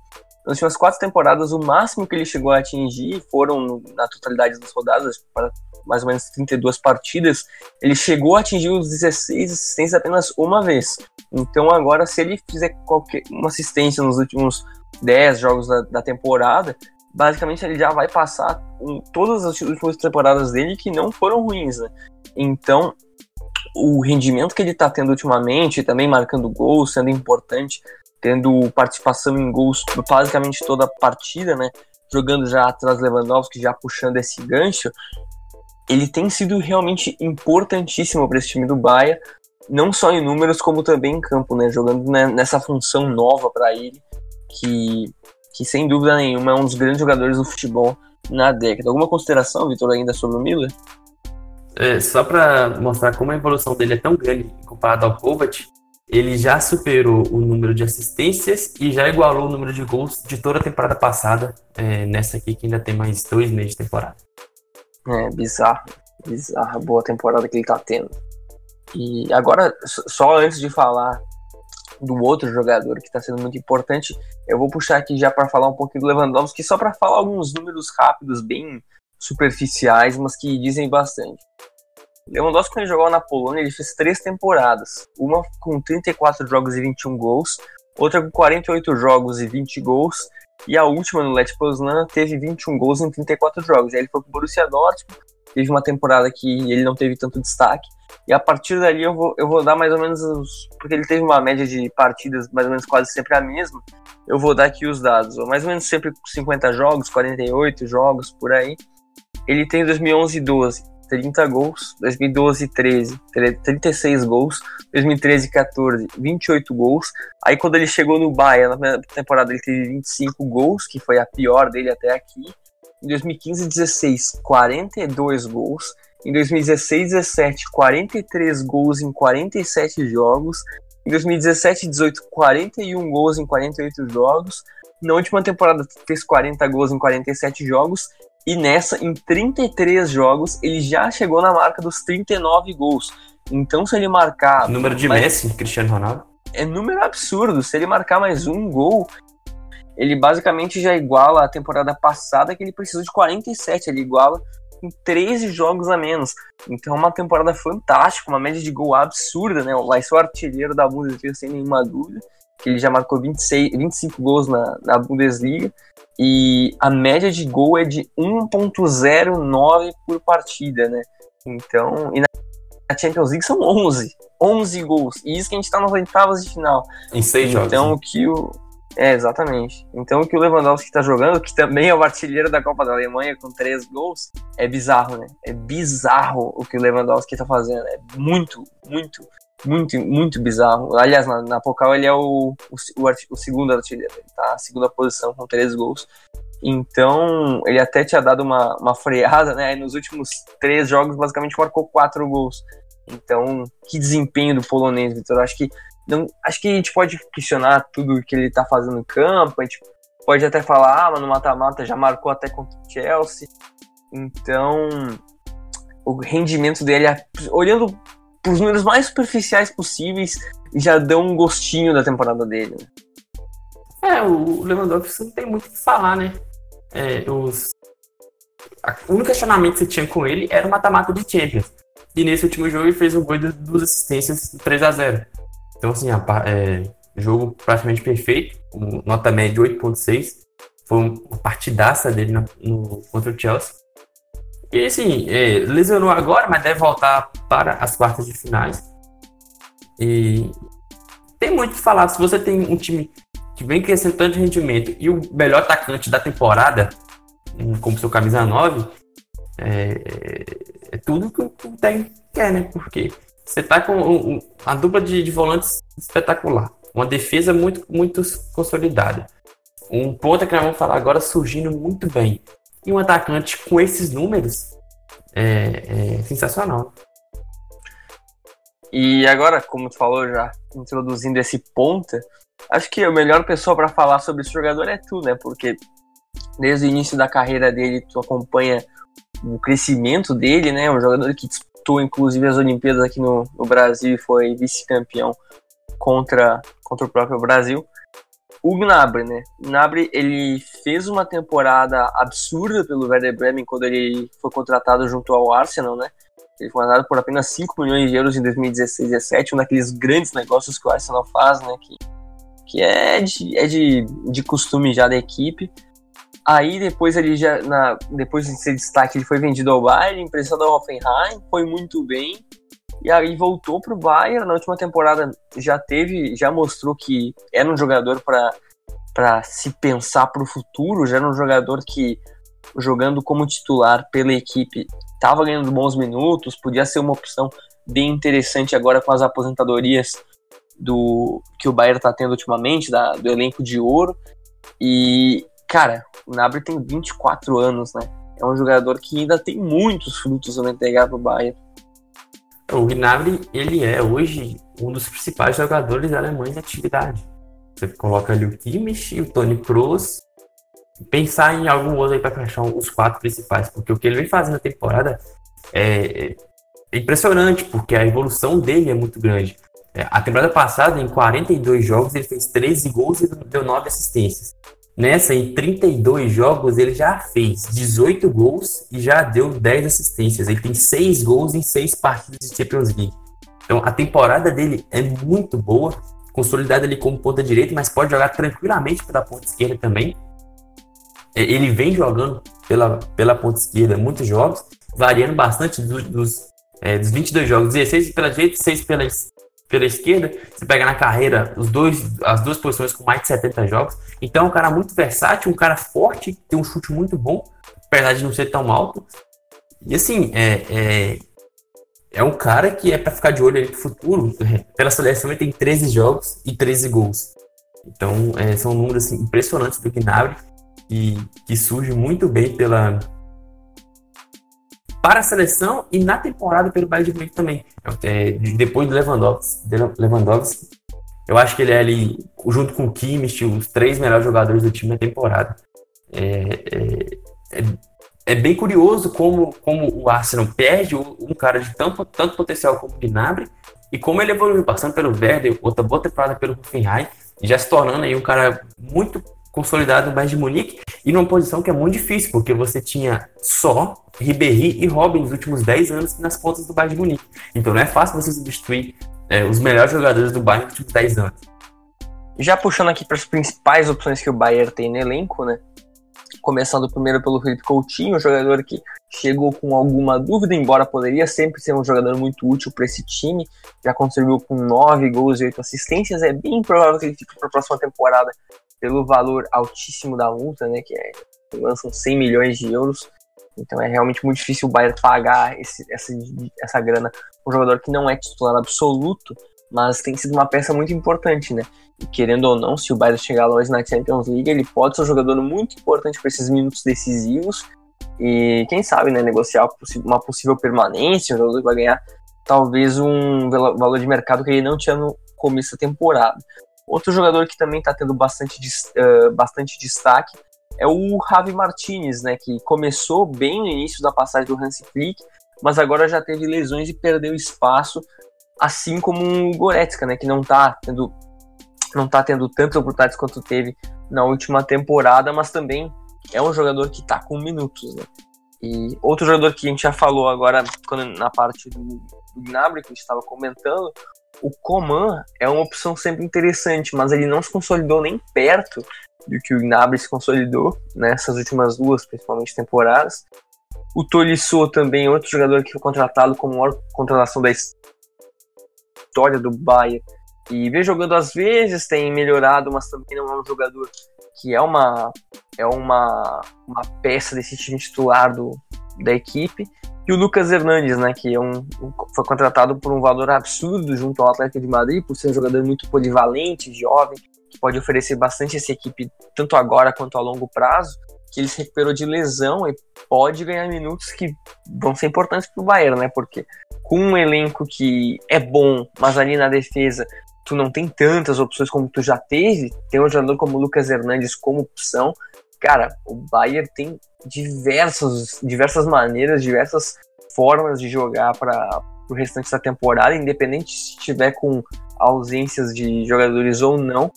nas últimas quatro temporadas, o máximo que ele chegou a atingir foram, na totalidade das rodadas, para mais ou menos 32 partidas, ele chegou a atingir os 16 assistências apenas uma vez. Então agora, se ele fizer qualquer uma assistência nos últimos 10 jogos da, da temporada, basicamente ele já vai passar todas as últimas temporadas dele que não foram ruins, né? Então, o rendimento que ele está tendo ultimamente, também marcando gols, sendo importante, tendo participação em gols basicamente toda a partida, né? Jogando já atrás Lewandowski, já puxando esse gancho, ele tem sido realmente importantíssimo para esse time do Bahia, não só em números, como também em campo, né? Jogando nessa função nova para ele, que, que sem dúvida nenhuma é um dos grandes jogadores do futebol na década. Alguma consideração, Vitor, ainda sobre o Miller? É, só para mostrar como a evolução dele é tão grande comparado ao Kovac, ele já superou o número de assistências e já igualou o número de gols de toda a temporada passada, é, nessa aqui que ainda tem mais dois meses de temporada. É bizarro, bizarra boa temporada que ele tá tendo. E agora, só antes de falar do outro jogador que está sendo muito importante, eu vou puxar aqui já para falar um pouquinho do Lewandowski, só para falar alguns números rápidos, bem superficiais, mas que dizem bastante. Lewandowski, quando ele jogou na Polônia, ele fez três temporadas. Uma com 34 jogos e 21 gols, outra com 48 jogos e 20 gols, e a última no Let Poznan teve 21 gols em 34 jogos. Aí ele foi pro Borussia Dortmund, teve uma temporada que ele não teve tanto destaque. E a partir dali eu vou, eu vou dar mais ou menos os. Porque ele teve uma média de partidas mais ou menos quase sempre a mesma. Eu vou dar aqui os dados. Mais ou menos sempre 50 jogos, 48 jogos por aí. Ele tem 2011 e 12 30 gols, 2012 e 13, 36 gols, 2013 e 14, 28 gols. Aí quando ele chegou no Bayern, na temporada ele teve 25 gols, que foi a pior dele até aqui. Em 2015 e 16, 42 gols. Em 2016 e 17, 43 gols em 47 jogos. Em 2017 e 18, 41 gols em 48 jogos. Na última temporada fez 40 gols em 47 jogos e nessa, em 33 jogos, ele já chegou na marca dos 39 gols. Então, se ele marcar. Número de mais... Messi, Cristiano Ronaldo? É número absurdo. Se ele marcar mais um gol, ele basicamente já iguala a temporada passada, que ele precisou de 47. Ele iguala com 13 jogos a menos. Então, é uma temporada fantástica, uma média de gol absurda, né? Vai ser o artilheiro da Bundesliga sem nenhuma dúvida. Que ele já marcou 26, 25 gols na, na Bundesliga. E a média de gol é de 1.09 por partida, né? Então, e na Champions League são 11. 11 gols. E isso que a gente tá nas oitavas de final. Em seis jogos. Então, o que o. É, exatamente. Então, o que o Lewandowski tá jogando, que também é o artilheiro da Copa da Alemanha com três gols, é bizarro, né? É bizarro o que o Lewandowski tá fazendo. É muito, muito muito, muito bizarro. Aliás, na, na Pocal ele é o, o, o, segundo artilheiro, tá na segunda posição com três gols. Então, ele até tinha dado uma, uma freada, né? nos últimos três jogos, basicamente marcou quatro gols. Então, que desempenho do polonês, Vitor. Acho que não, acho que a gente pode questionar tudo que ele tá fazendo no campo. A gente pode até falar, ah, mas no mata-mata já marcou até contra o Chelsea. Então, o rendimento dele, olhando os números mais superficiais possíveis já dão um gostinho da temporada dele. É, o Lewandowski não tem muito o que falar, né? É, os... O único questionamento que você tinha com ele era o mata-mata de Champions. E nesse último jogo ele fez um gol de duas assistências 3 a 0 Então, assim, a, é, jogo praticamente perfeito, nota média 8.6. Foi uma partidaça dele no, no, contra o Chelsea. E assim, é, lesionou agora, mas deve voltar para as quartas de finais. E tem muito o que falar. Se você tem um time que vem crescendo tanto de rendimento e o melhor atacante da temporada, hum, como seu camisa 9, é, é, é tudo que o técnico quer, né? Porque você tá com uma dupla de, de, volantes espetacular, uma defesa muito, muito consolidada, um ponta que nós vamos falar agora surgindo muito bem, e um atacante com esses números é, é sensacional. E agora, como tu falou já, introduzindo esse ponta, acho que a melhor pessoa para falar sobre esse jogador é tu, né? Porque desde o início da carreira dele, tu acompanha o crescimento dele, né? Um jogador que disputou inclusive as Olimpíadas aqui no, no Brasil e foi vice-campeão contra, contra o próprio Brasil. O Gnabry, né? O Gnabry, ele fez uma temporada absurda pelo Werder Bremen quando ele foi contratado junto ao Arsenal, né? Ele foi mandado por apenas 5 milhões de euros em 2016 17 um daqueles grandes negócios que o Arsenal faz, né? Que, que é, de, é de, de costume já da equipe. Aí depois ele já, na, depois de ser destaque, ele foi vendido ao Bayern, emprestado ao Hoffenheim, foi muito bem. E aí voltou para o Bayern, na última temporada já teve, já mostrou que era um jogador para se pensar para o futuro, já era um jogador que jogando como titular pela equipe estava ganhando bons minutos, podia ser uma opção bem interessante agora com as aposentadorias do que o Bayern está tendo ultimamente, da, do elenco de ouro. E, cara, o Nabri tem 24 anos, né? É um jogador que ainda tem muitos frutos a entregar para o Bayern. O Gnabry, ele é hoje um dos principais jogadores alemães em atividade. Você coloca ali o Kimmich e o Tony Kroos pensar em algum outro aí para fechar os quatro principais, porque o que ele vem fazendo na temporada é, é impressionante, porque a evolução dele é muito grande. É, a temporada passada, em 42 jogos, ele fez 13 gols e deu 9 assistências. Nessa, em 32 jogos, ele já fez 18 gols e já deu 10 assistências. Ele tem 6 gols em 6 partidas de Champions League. Então, a temporada dele é muito boa, consolidada ali como ponta direita, mas pode jogar tranquilamente pela ponta esquerda também. É, ele vem jogando pela, pela ponta esquerda muitos jogos, variando bastante dos, dos, é, dos 22 jogos, 16 pela direita e 6 pela, pela esquerda. Você pega na carreira os dois, as duas posições com mais de 70 jogos. Então é um cara muito versátil, um cara forte, tem um chute muito bom, apesar de não ser tão alto. E assim, é, é, é um cara que é para ficar de olho aí pro futuro. Pela seleção ele tem 13 jogos e 13 gols. Então é, são números assim, impressionantes do Gnabry que, que surge muito bem pela para a seleção e na temporada pelo Bayern de Munique também. É, depois do Lewandowski, Lewandowski, eu acho que ele é ali, junto com o Kimmich, os três melhores jogadores do time na temporada. É, é, é, é bem curioso como, como o Arsenal perde um cara de tanto, tanto potencial como o Gnabry e como ele evoluiu, passando pelo Werder, outra boa temporada pelo Hoffenheim, já se tornando aí um cara muito consolidado no Bayern de Munique e numa posição que é muito difícil, porque você tinha só Ribéry e Robin nos últimos 10 anos nas pontas do Bayern de Munique. Então não é fácil você substituir é, os melhores jogadores do Bayern nos últimos 10 anos. Já puxando aqui para as principais opções que o Bayern tem no elenco, né? Começando primeiro pelo Felipe Coutinho, um jogador que chegou com alguma dúvida, embora poderia sempre ser um jogador muito útil para esse time. Já contribuiu com 9 gols e 8 assistências. É bem provável que ele fique para a próxima temporada pelo valor altíssimo da multa, né, que é, lançam 100 milhões de euros. Então é realmente muito difícil o Bayern pagar esse, essa, essa grana um jogador que não é titular absoluto, mas tem sido uma peça muito importante, né? E querendo ou não, se o Bayern chegar longe na Champions League, ele pode ser um jogador muito importante para esses minutos decisivos e quem sabe, né, negociar uma possível permanência, um jogador vai ganhar talvez um valor de mercado que ele não tinha no começo da temporada. Outro jogador que também está tendo bastante, uh, bastante destaque é o Javi Martinez, né, que começou bem no início da passagem do Hansi Flick, mas agora já teve lesões e perdeu espaço, assim como o Goretzka, né, que não está tendo não tá tendo tantas oportunidades quanto teve na última temporada, mas também é um jogador que está com minutos, né? E outro jogador que a gente já falou agora quando, na parte do, do Gnabry, que a gente estava comentando, o Coman é uma opção sempre interessante, mas ele não se consolidou nem perto do que o Gnabry se consolidou nessas últimas duas, principalmente temporadas. O Tolisso também, outro jogador que foi contratado como maior contratação da história do Bayern, E vem jogando às vezes, tem melhorado, mas também não é um jogador que é uma, é uma, uma peça desse time titular do, da equipe. E o Lucas Hernandes, né, que é um, foi contratado por um valor absurdo junto ao Atlético de Madrid, por ser um jogador muito polivalente, jovem, que pode oferecer bastante essa equipe, tanto agora quanto a longo prazo, que ele se recuperou de lesão e pode ganhar minutos que vão ser importantes para o Bayern, né? Porque com um elenco que é bom, mas ali na defesa tu não tem tantas opções como tu já teve, tem um jogador como o Lucas Hernandes como opção, cara, o Bayern tem diversas, diversas maneiras, diversas formas de jogar para o restante da temporada, independente se estiver com ausências de jogadores ou não,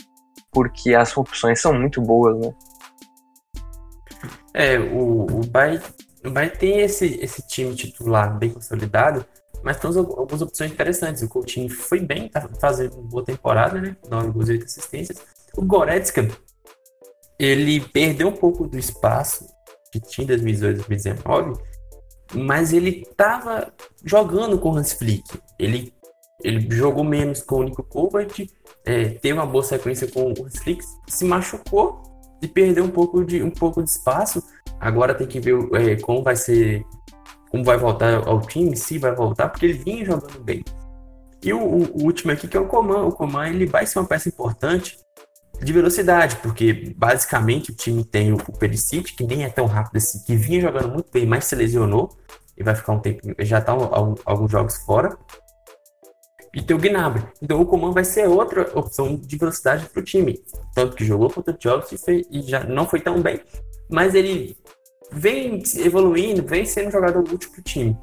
porque as opções são muito boas, né? É, o, o Bayern, o Bayern tem esse, esse time titular bem consolidado, mas tem algumas opções interessantes. O Coutinho foi bem, tá fazendo uma boa temporada, né? 9 gols e 8 assistências. O Goretzka, ele perdeu um pouco do espaço que tinha em 2018, 2019, mas ele estava jogando com o Hans Flick. Ele, ele jogou menos com o Nico Kovac, é, teve uma boa sequência com o Hans Flick, se machucou e perdeu um pouco de, um pouco de espaço. Agora tem que ver é, como vai ser como vai voltar ao time, se vai voltar, porque ele vinha jogando bem. E o, o, último aqui, que é o Coman. O Coman ele vai ser uma peça importante de velocidade, porque basicamente o time tem o, Perisic, que nem é tão rápido assim, que vinha jogando muito bem, mas se lesionou e vai ficar um tempo, já está alguns jogos fora. E tem o Gnabry. Então o Coman vai ser outra opção de velocidade para o time. Tanto que jogou contra o Chelsea e, já não foi tão bem, mas ele vem evoluindo, vem sendo um jogador útil para o time.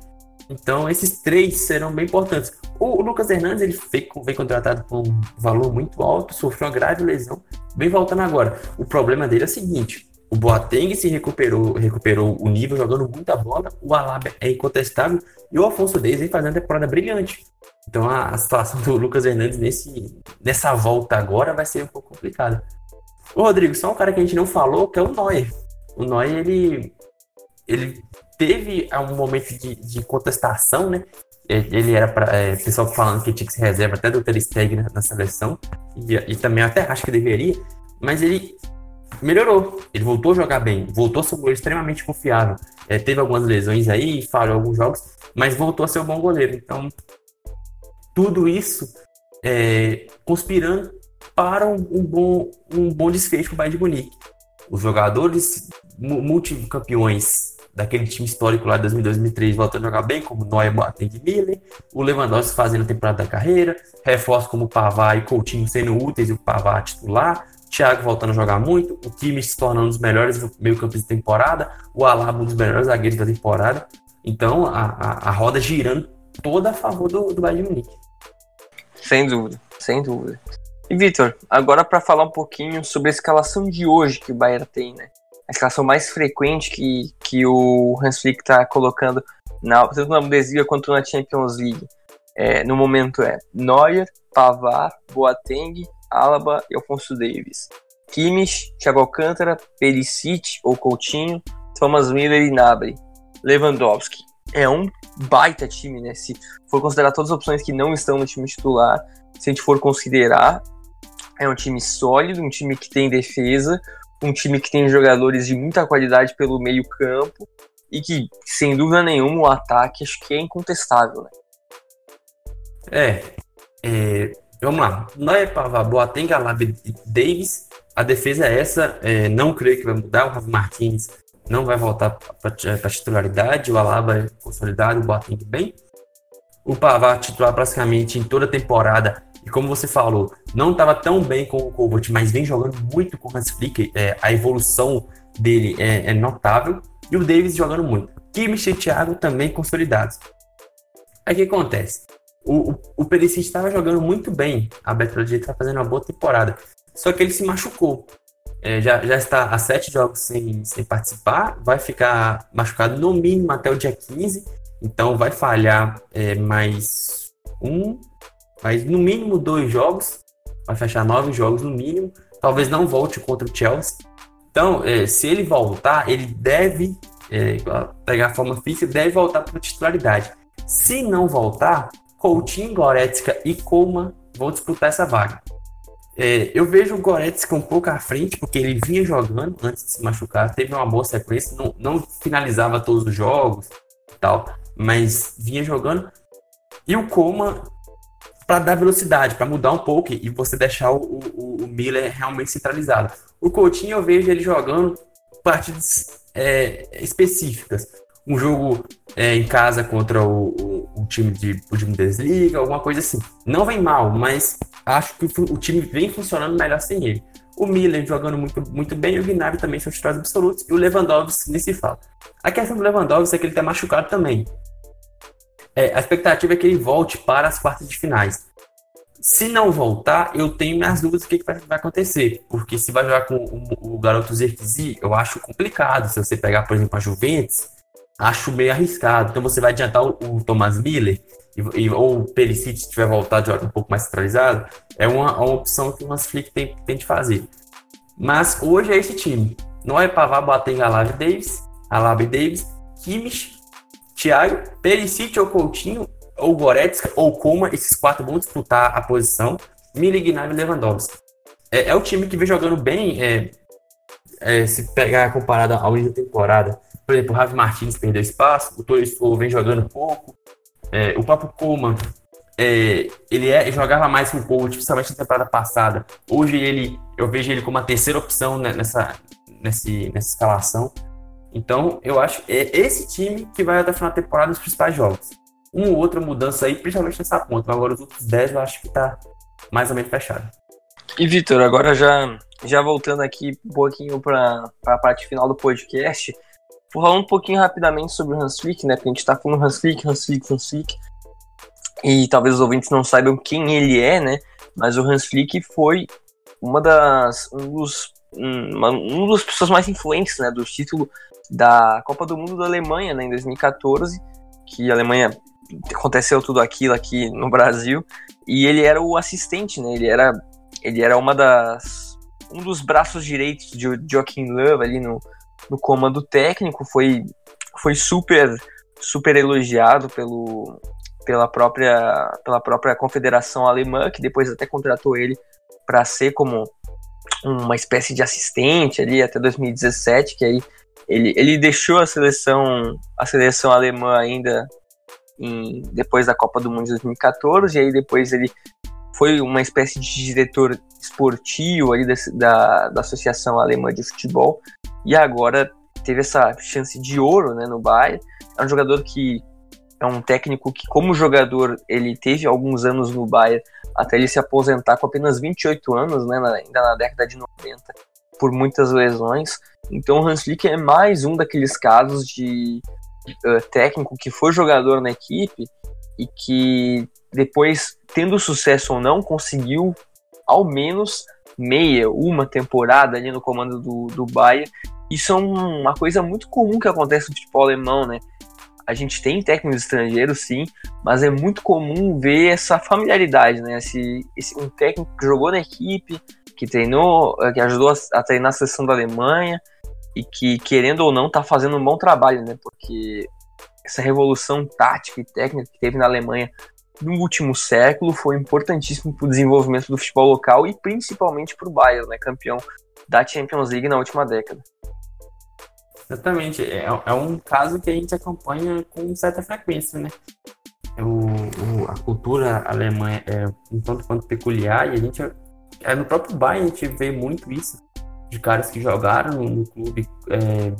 Então, esses três serão bem importantes. O, Lucas Hernandes ele vem contratado com um valor muito alto, sofreu uma grave lesão, vem voltando agora. O problema dele é o seguinte: o Boateng se recuperou, recuperou o nível jogando muita bola, o Alaba é incontestável e o Afonso Davis vem fazendo uma temporada brilhante. Então a, a, situação do Lucas Hernandes nesse, nessa volta agora vai ser um pouco complicada. O Rodrigo, só um cara que a gente não falou, que é o Neuer. O Neuer, ele ele teve um momento de, de contestação, né? Ele era para é, pessoal falando que tinha que ser reserva até do Ter Stegen na, na seleção e, e, também até acho que deveria, mas ele melhorou. Ele voltou a jogar bem, voltou a ser um goleiro extremamente confiável. É, teve algumas lesões aí, falhou alguns jogos, mas voltou a ser um bom goleiro. Então tudo isso é, conspirando para um, um, bom um bom desfecho para o Bayern de Munique. Os jogadores multicampeões daquele time histórico lá de 2002, 2003 voltando a jogar bem, como Neuer, Boateng e Miller, o Lewandowski fazendo a temporada da carreira, reforços como Pavard e Coutinho sendo úteis e o Pavard titular, Thiago voltando a jogar muito, o Kimmich se tornando um dos melhores meio campos de temporada, o Alaba um dos melhores zagueiros da temporada, então a, a, a roda girando toda a favor do, do Bayern Munique. Sem dúvida, sem dúvida. E Vitor, agora para falar um pouquinho sobre a escalação de hoje que o Bayern tem, né? A escalação mais frequente que, que o Hans Flick está colocando na, tanto na Bundesliga quanto na Champions League é, no momento é Neuer, Pavard, Boateng, Alaba e Alfonso Davis. Kimmich, Thiago Alcântara, Perisic ou Coutinho, Thomas Miller e Gnabry. Lewandowski. É um baita time, né? Se for considerar todas as opções que não estão no time titular, se a gente for considerar, é um time sólido, um time que tem defesa, um time que tem jogadores de muita qualidade pelo meio campo e que, sem dúvida nenhuma, o ataque acho que é incontestável, né? É, é vamos lá. Noé Pavard, Boateng, Alaba e Davis. A defesa é essa. É, não creio que vai mudar. O Rafa Martins não vai voltar para titularidade. O Alaba é consolidado, o Boateng bem. O Pavard titular praticamente em toda a temporada e como você falou, não estava tão bem com o Kovac, mas vem jogando muito com o Hans Flick. É, a evolução dele é, é, notável. E o Davis jogando muito. Kimmich e Thiago também consolidados. Aí o que acontece? O, o, o Perisic estava jogando muito bem. A Betrolid está fazendo uma boa temporada. Só que ele se machucou. É, já, já está há sete jogos sem, sem participar. Vai ficar machucado no mínimo até o dia 15. Então vai falhar é, mais um mas no mínimo dois jogos, vai fechar nove jogos no mínimo. Talvez não volte contra o Chelsea. Então, é, se ele voltar, ele deve é, pegar a forma física, deve voltar para a titularidade. Se não voltar, Coutinho, Goretzka e Coman vão disputar essa vaga. É, eu vejo o Goretzka um pouco à frente, porque ele vinha jogando antes de se machucar, teve uma boa sequência, não, não finalizava todos os jogos tal, mas vinha jogando. E o Coma para dar velocidade, para mudar um pouco e você deixar o, o, o, Miller realmente centralizado. O Coutinho eu vejo ele jogando partidas é, específicas. Um jogo é, em casa contra o, o, time de o time desliga, alguma coisa assim. Não vem mal, mas acho que o, time vem funcionando melhor sem ele. O Miller jogando muito, muito bem o Gnabry também são titulares absolutos. E o Lewandowski nem se fala. A questão do Lewandowski é que ele está machucado também. É, a expectativa é que ele volte para as quartas de finais. Se não voltar, eu tenho minhas dúvidas do que, que vai, vai, acontecer. Porque se vai jogar com o, o garoto Zirkzee, eu acho complicado. Se você pegar, por exemplo, a Juventus, acho meio arriscado. Então você vai adiantar o, o Thomas Miller, e, e, ou o Perisic, se tiver voltado de jogar um pouco mais centralizado, é uma, uma opção que o Hans Flick tem, tem de fazer. Mas hoje é esse time. Não é Pavar, Boateng, Alaba Davis, Alaba Davis, Kimmich, Thiago, Perisic ou Coutinho, ou Goretzka, ou Coma, esses quatro vão disputar a posição. Milignav e Lewandowski. É, é, o time que vem jogando bem, é, é, se pegar comparado ao início da temporada. Por exemplo, o Ravi Martins perdeu espaço, o Torres vem jogando pouco. É, o próprio Coma, é, ele é, jogava mais com o coach, principalmente na temporada passada. Hoje ele, eu vejo ele como a terceira opção nessa, nesse, nessa escalação. Então, eu acho que é esse time que vai até o final da temporada nos principais jogos. Uma ou outra mudança aí, principalmente nessa ponta. Mas agora os outros 10 eu acho que tá mais ou menos fechado. E Vitor, agora já, já voltando aqui um pouquinho para a parte final do podcast, vou falar um pouquinho rapidamente sobre o Hans Flick, né? Porque a gente tá falando Hans Flick, Hans Flick, Hans Flick. E talvez os ouvintes não saibam quem ele é, né? Mas o Hans Flick foi uma das um dos um, um dos pessoas mais influentes, né, do título da Copa do Mundo da Alemanha, né, em 2014, que a Alemanha aconteceu tudo aquilo aqui no Brasil, e ele era o assistente, né? Ele era ele era uma das um dos braços direitos de Joaquim Löw ali no, no comando técnico, foi foi super super elogiado pelo pela própria pela própria Confederação Alemã, que depois até contratou ele para ser como uma espécie de assistente ali até 2017, que aí ele, ele deixou a seleção, a seleção alemã ainda em, depois da Copa do Mundo de 2014, e aí depois ele foi uma espécie de diretor esportivo ali da, da, da Associação Alemã de Futebol, e agora teve essa chance de ouro né, no Bayern. É um jogador que é um técnico que, como jogador, ele teve alguns anos no Bayern até ele se aposentar com apenas 28 anos, né, na, ainda na década de 90, por muitas lesões. Então o Hans Flick é mais um daqueles casos de uh, técnico que foi jogador na equipe e que depois, tendo sucesso ou não, conseguiu ao menos meia, uma temporada ali no comando do, do Bayern. Isso é uma coisa muito comum que acontece no futebol alemão, né? A gente tem técnicos estrangeiros, sim, mas é muito comum ver essa familiaridade, né? Esse, esse, um técnico que jogou na equipe, que treinou, eh, que ajudou a, a treinar a seleção da Alemanha, e que, querendo ou não, está fazendo um bom trabalho, né? Porque essa revolução tática e técnica que teve na Alemanha no último século foi importantíssimo para o desenvolvimento do futebol local e principalmente para o Bayern, né? Campeão da Champions League na última década. Exatamente. É, é um caso que a gente acompanha com certa frequência, né? O, o, a cultura alemã é um tanto quanto peculiar e a gente é, no próprio Bayern a gente vê muito isso de caras que jogaram no clube é,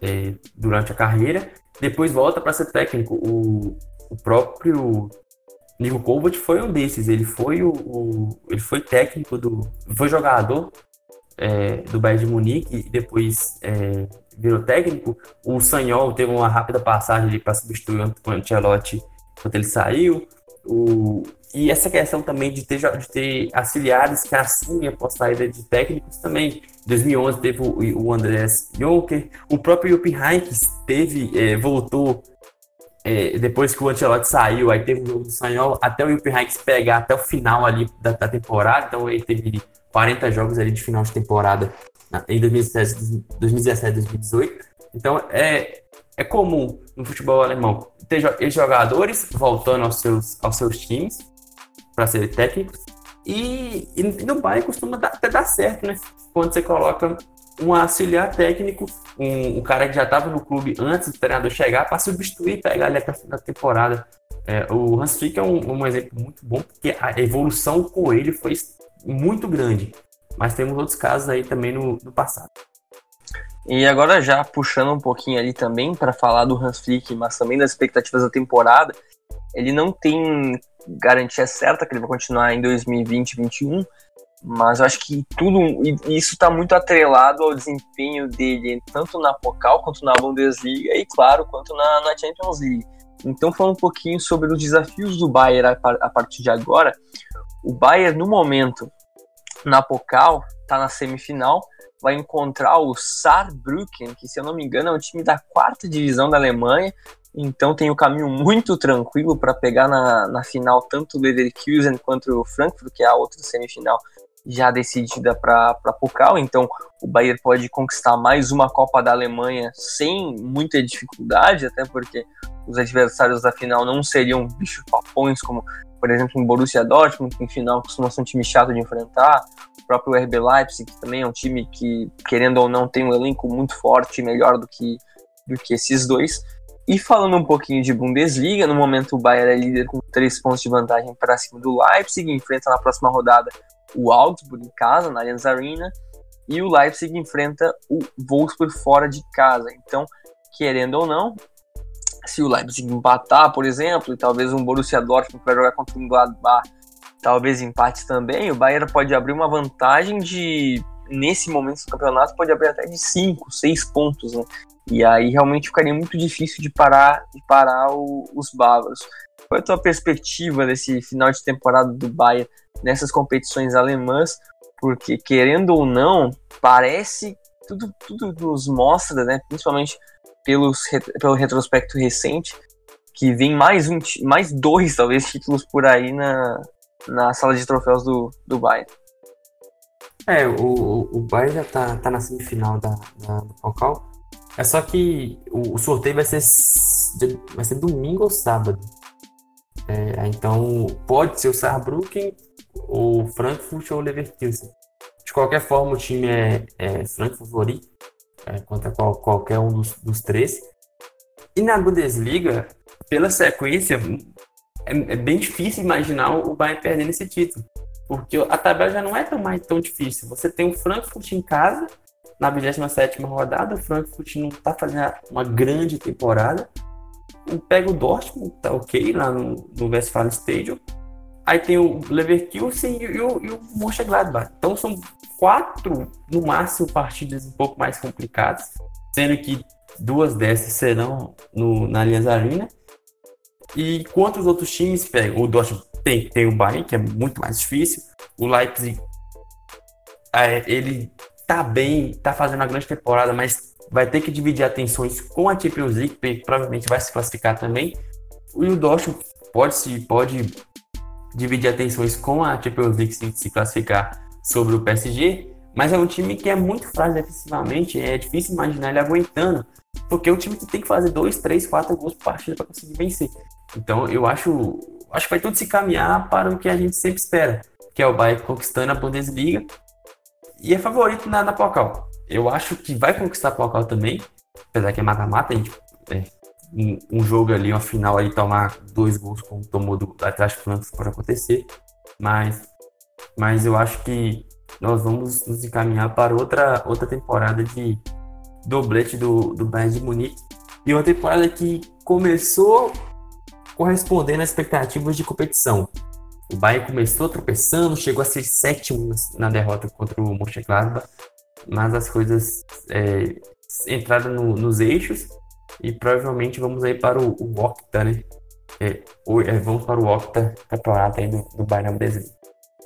é, durante a carreira, depois volta para ser técnico. O, o próprio Nico Kovac foi um desses. Ele foi o, o, ele foi técnico do, foi jogador é, do Bayern de Munique e depois é, virou técnico. O Sanhol teve uma rápida passagem para substituir o Ancelotti quando ele saiu. O, e essa questão também de ter, de ter auxiliares que assumem após saída de técnicos também. Em 2011 teve o, o Andrés Juncker, o próprio Jupp Heynckes teve, é, voltou é, depois que o Ancelotti saiu, aí teve o jogo do Sanhol, até o Jupp Heynckes pegar até o final ali da, da, temporada, então ele teve 40 jogos ali de final de temporada em 2017, 2018. Então é, é comum no futebol alemão ter jogadores voltando aos seus, aos seus times para serem técnicos. E, e no Bayern costuma dar, até dar certo, né? Quando você coloca um auxiliar técnico, um, um cara que já estava no clube antes do treinador chegar, para substituir e pegar ali até a da temporada. É, o Hans Flick é um, um, exemplo muito bom, porque a evolução com ele foi muito grande. Mas temos outros casos aí também no, no passado. E agora já puxando um pouquinho ali também para falar do Hans Flick, mas também das expectativas da temporada, ele não tem garantia certa que ele vai continuar em 2020, 2021, mas eu acho que tudo isso está muito atrelado ao desempenho dele tanto na Pokal quanto na Bundesliga e claro quanto na, na Champions League. Então falando um pouquinho sobre os desafios do Bayern a, a partir de agora, o Bayern no momento na Pokal está na semifinal vai encontrar o Saarbrücken, que se eu não me engano é um time da quarta divisão da Alemanha, então tem o um caminho muito tranquilo para pegar na, na final tanto o Leverkusen quanto o Frankfurt, que é a outra semifinal já decidida para Pokal, então o Bayern pode conquistar mais uma Copa da Alemanha sem muita dificuldade, até porque os adversários da final não seriam bichos papões como por exemplo, um Borussia Dortmund, que em final costuma ser um time chato de enfrentar, o próprio RB Leipzig, que também é um time que, querendo ou não, tem um elenco muito forte, melhor do que, do que esses dois. E falando um pouquinho de Bundesliga, no momento o Bayern é líder com três pontos de vantagem para cima do Leipzig, enfrenta na próxima rodada o Augsburg em casa, na Allianz Arena, e o Leipzig enfrenta o Wolfsburg fora de casa. Então, querendo ou não, se o Leipzig empatar, por exemplo, e talvez um Borussia Dortmund para jogar contra o Gladbach, talvez empate também, o Bayern pode abrir uma vantagem de nesse momento do campeonato pode abrir até de 5, 6 pontos, né? E aí realmente ficaria muito difícil de parar de parar o, os bávaros. Qual é a tua perspectiva desse final de temporada do Bayern nessas competições alemãs? Porque querendo ou não, parece tudo tudo nos mostra, né, principalmente pelos, pelo retrospecto recente, que vem mais um, mais dois, talvez, títulos por aí na, na sala de troféus do, do Bayern. É, o, o Bayern já tá, tá na semifinal da, da, do Pokal. É só que o, o, sorteio vai ser, vai ser domingo ou sábado. É, então, pode ser o Saarbrücken, ou Frankfurt ou Leverkusen. De qualquer forma, o time é, é Frankfurt favorito é, contra qual, qualquer um dos, dos, três. E na Bundesliga, pela sequência, é, é, bem difícil imaginar o Bayern perdendo esse título. Porque a tabela já não é tão, mais, tão difícil. Você tem o Frankfurt em casa, na 27 rodada, o Frankfurt não está fazendo uma grande temporada. Pega o Dortmund, tá ok, lá no, no Westfalen Stadium. Aí tem o Leverkusen e, o, e o Mönchengladbach. Então são quatro, no máximo, partidas um pouco mais complicadas, sendo que duas dessas serão no, na Allianz Arena. E quanto os outros times pegam? O Dortmund tem, tem o Bayern, que é muito mais difícil. O Leipzig, é, ele tá bem, tá fazendo uma grande temporada, mas vai ter que dividir atenções com a Champions League, porque provavelmente vai se classificar também. E o Dortmund pode, se, pode dividir atenções com a Champions League se, se classificar sobre o PSG, mas é um time que é muito frágil defensivamente, é difícil imaginar ele aguentando, porque é um time que tem que fazer dois, três, quatro gols por partida para conseguir vencer. Então eu acho, acho que vai tudo se caminhar para o que a gente sempre espera, que é o Bayern conquistando a Bundesliga e é favorito na, na Pokal. Eu acho que vai conquistar a Pokal também, apesar que é mata-mata, é, um, um, jogo ali, uma final ali, tomar dois gols como tomou do Atlético Frankfurt pode acontecer. Mas, mas eu acho que nós vamos nos encaminhar para outra, outra temporada de doblete do, do Bayern de Munique. E uma temporada que começou correspondendo às expectativas de competição. O Bayern começou tropeçando, chegou a ser sétimo na derrota contra o Mönchengladbach, mas as coisas é, entraram no, nos eixos e provavelmente vamos aí para o, o Octa, né? É, é, vamos para o Octa campeonato aí do, do Bayern Brasil.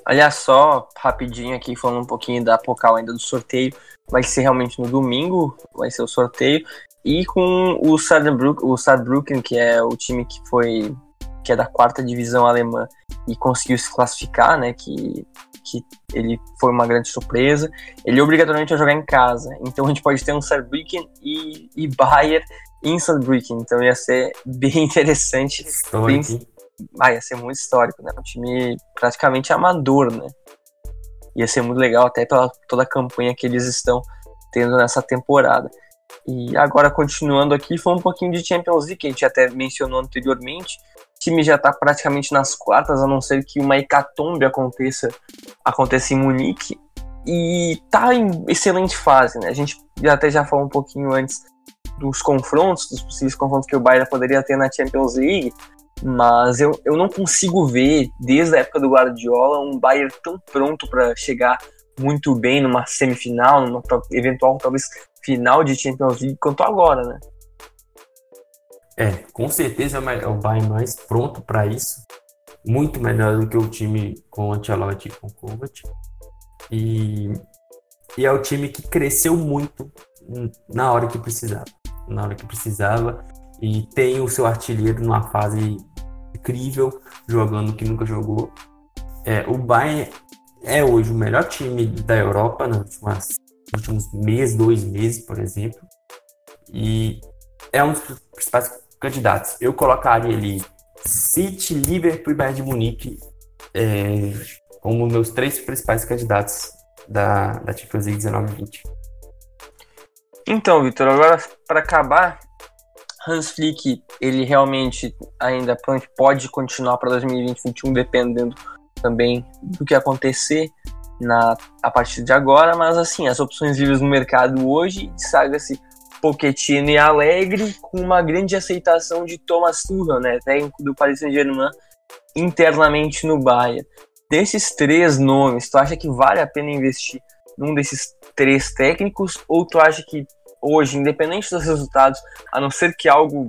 Aliás, só rapidinho aqui, falando um pouquinho da Pocal ainda do sorteio, vai ser realmente no domingo, vai ser o sorteio, e com o Saarbrücken, o que é o time que foi, que é da quarta divisão alemã e conseguiu se classificar, né, que que ele foi uma grande surpresa. Ele obrigatoriamente vai jogar em casa. Então a gente pode ter um Saarbrücken e, e Bayern em Saarbrücken. Então ia ser bem interessante. ah, ia ser muito histórico, né? Um time praticamente amador, né? Ia ser muito legal até pela toda a campanha que eles estão tendo nessa temporada. E agora, continuando aqui, foi um pouquinho de Champions League, que a gente até mencionou anteriormente. Time já está praticamente nas quartas, a não ser que uma hecatombe aconteça, aconteça em Munique. E tá em excelente fase, né? A gente até já falou um pouquinho antes dos confrontos, dos possíveis confrontos que o Bayern poderia ter na Champions League, mas eu, eu não consigo ver, desde a época do Guardiola, um Bayern tão pronto para chegar muito bem numa semifinal, numa eventual, talvez, final de Champions League, quanto agora, né? É, com certeza é o Bayern mais pronto para isso. Muito melhor do que o time com o Ancelotti e com o Kovac. E, e é o time que cresceu muito na hora que precisava. Na hora que precisava. E tem o seu artilheiro numa fase incrível, jogando que nunca jogou. É, o Bayern é hoje o melhor time da Europa nos últimos meses, dois meses, por exemplo. E é um dos principais candidatos. Eu colocaria ali City, Liverpool e Bayern de Munique é, como meus três principais candidatos da, da Champions League 19-20. Então, Vitor, agora para acabar, Hans Flick, ele realmente ainda pode continuar para 2020-21, dependendo também do que acontecer na, a partir de agora, mas assim, as opções livres no mercado hoje, saga-se Pochettino e Alegre, com uma grande aceitação de Thomas Tuchel, né, técnico do Paris Saint-Germain, internamente no Bayern. Desses três nomes, tu acha que vale a pena investir num desses três técnicos, ou tu acha que hoje, independente dos resultados, a não ser que algo,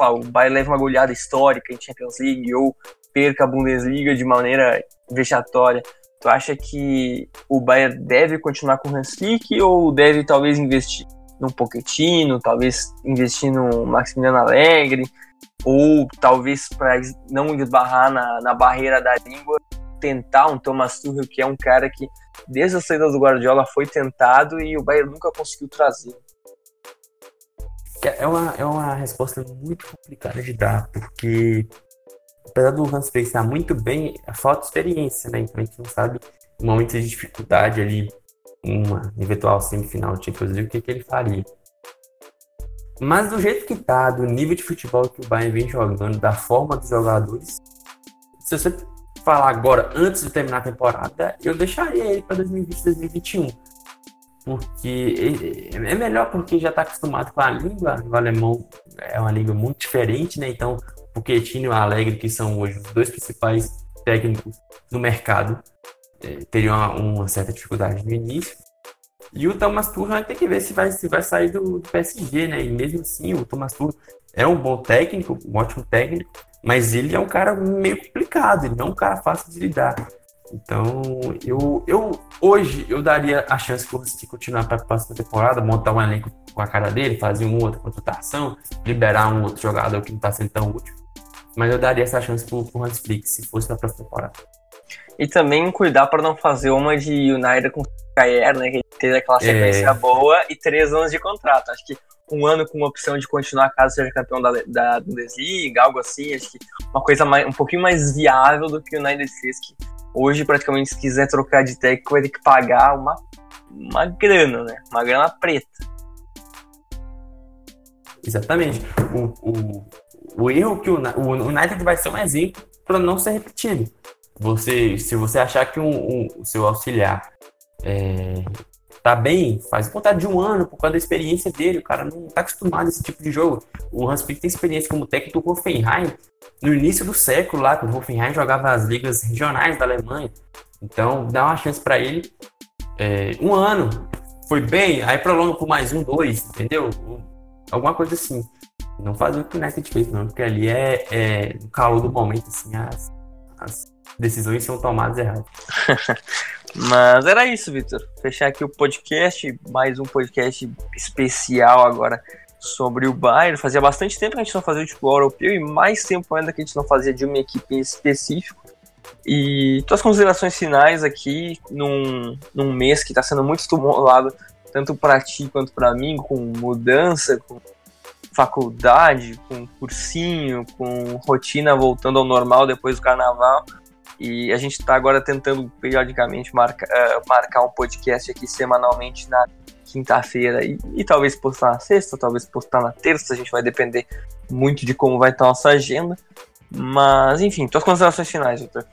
o Bayern leve uma goleada histórica em Champions League ou perca a Bundesliga de maneira vexatória, tu acha que o Bayern deve continuar com o Hans Flick ou deve talvez investir num Pochettino, talvez investir no Maximiliano Alegre, ou talvez para não esbarrar na, na barreira da língua, tentar um Thomas Tuchel, que é um cara que desde a saída do Guardiola foi tentado e o Bayern nunca conseguiu trazer. É uma, é uma resposta muito complicada de dar, porque apesar do Hans pensar muito bem, falta experiência, né? Então a gente não sabe o momento de dificuldade ali, uma eventual semifinal de Champions League, o que, que ele faria. Mas do jeito que tá, do nível de futebol que o Bayern vem jogando, da forma dos jogadores, se você falar agora, antes de terminar a temporada, eu deixaria ele para 2020, 2021 porque é melhor porque já está acostumado com a língua, o alemão é uma língua muito diferente, né? Então, o Quetino e o Alegre, que são hoje os dois principais técnicos no mercado, é, teriam uma, uma, certa dificuldade no início. E o Thomas Tuchel ter que ver se vai, se vai sair do, do PSG, né? E mesmo assim, o Thomas Tuchel é um bom técnico, um ótimo técnico, mas ele é um cara meio complicado, ele não é um cara fácil de lidar. Então, eu, eu hoje eu daria a chance para o continuar para a próxima temporada, montar um elenco com a cara dele, fazer uma outra contratação, liberar um outro jogador que não está sendo tão útil. Mas eu daria essa chance para o Hans Flick se fosse na próxima temporada. E também cuidar para não fazer uma de United com Kayer, né? Que teve aquela é. sequência é... boa e três anos de contrato. Acho que um ano com opção de continuar caso seja campeão da, da Bundesliga, algo assim. Acho que uma coisa mais, um pouquinho mais viável do que o United fez, que Hoje, praticamente, se quiser trocar de técnico, vai ter que pagar uma, uma grana, né? Uma grana preta. Exatamente. O, o, o erro que o, o United vai ser um exemplo para não ser repetido. Você, se você achar que um, um, o seu auxiliar é, tá bem, faz um de um ano por causa da experiência dele. O cara não tá acostumado a esse tipo de jogo. O Hans Flick tem experiência como técnico do Hoffenheim no início do século lá, quando o Hoffenheim jogava as ligas regionais da Alemanha. Então, dá uma chance para ele. É, um ano, foi bem, aí prolonga por mais um, dois, entendeu? Alguma coisa assim. Não fazer o que o United fez, não, porque ali é, é no calor do momento, assim, as, as decisões são tomadas erradas. Mas era isso, Vitor. Fechar aqui o podcast, mais um podcast especial agora sobre o Bayern. Fazia bastante tempo que a gente não fazia o futebol europeu e mais tempo ainda que a gente não fazia de uma equipe em específico. E tuas considerações finais aqui num, num mês que está sendo muito estimulado tanto para ti quanto para mim, com mudança, com faculdade, com cursinho, com rotina voltando ao normal depois do carnaval. E a gente está agora tentando periodicamente marca, uh, marcar um podcast aqui semanalmente na quinta-feira e, e, talvez postar na sexta, talvez postar na terça, a gente vai depender muito de como vai estar a nossa agenda. Mas, enfim, tuas considerações finais, Vitor.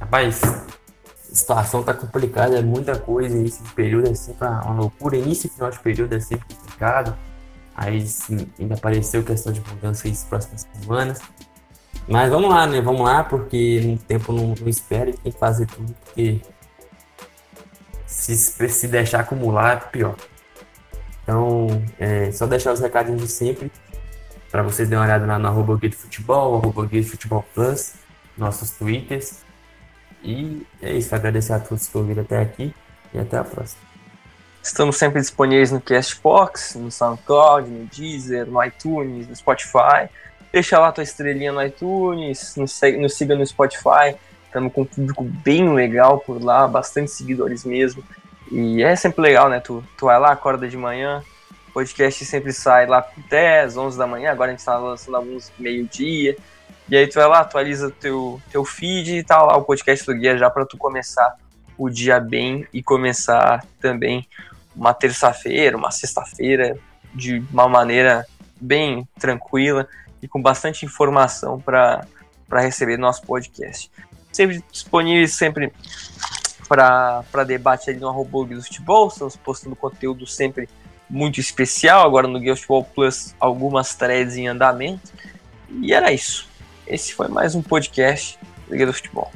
Rapaz, a situação tá complicada, é muita coisa, esse período é sempre uma loucura, início e final de período é sempre complicado. Aí sim, ainda apareceu questão de mudança nas próximas semanas. Mas vamos lá, né? Vamos lá, porque o tempo não, não espera e tem que fazer tudo, porque se, se deixar acumular, é pior. Então, é, só deixar os recadinhos de sempre para vocês darem uma olhada lá no arroba Guia de Futebol, arroba Guia de Futebol Plus, nossos twitters. E é isso, agradecer a todos que ouviram até aqui e até a próxima. Estamos sempre disponíveis no Castbox, no SoundCloud, no Deezer, no iTunes, no Spotify. Deixa lá tua estrelinha no iTunes, nos, siga no Spotify. Estamos com um público bem legal por lá, bastante seguidores mesmo. E é sempre legal, né? Tu, tu vai lá, acorda de manhã, podcast sempre sai lá por 10, 11 da manhã, agora a gente está lançando alguns meio-dia. E aí tu vai lá, atualiza teu, teu feed e tá lá o podcast do Guia já para tu começar o dia bem e começar também uma terça-feira, uma sexta-feira de uma maneira bem tranquila e com bastante informação para receber nosso podcast. Sempre disponível, sempre para debate ali no arroba do futebol, estamos postando conteúdo sempre muito especial, agora no Guia Futebol Plus algumas threads em andamento. E era isso. Esse foi mais um podcast do Guia do Futebol.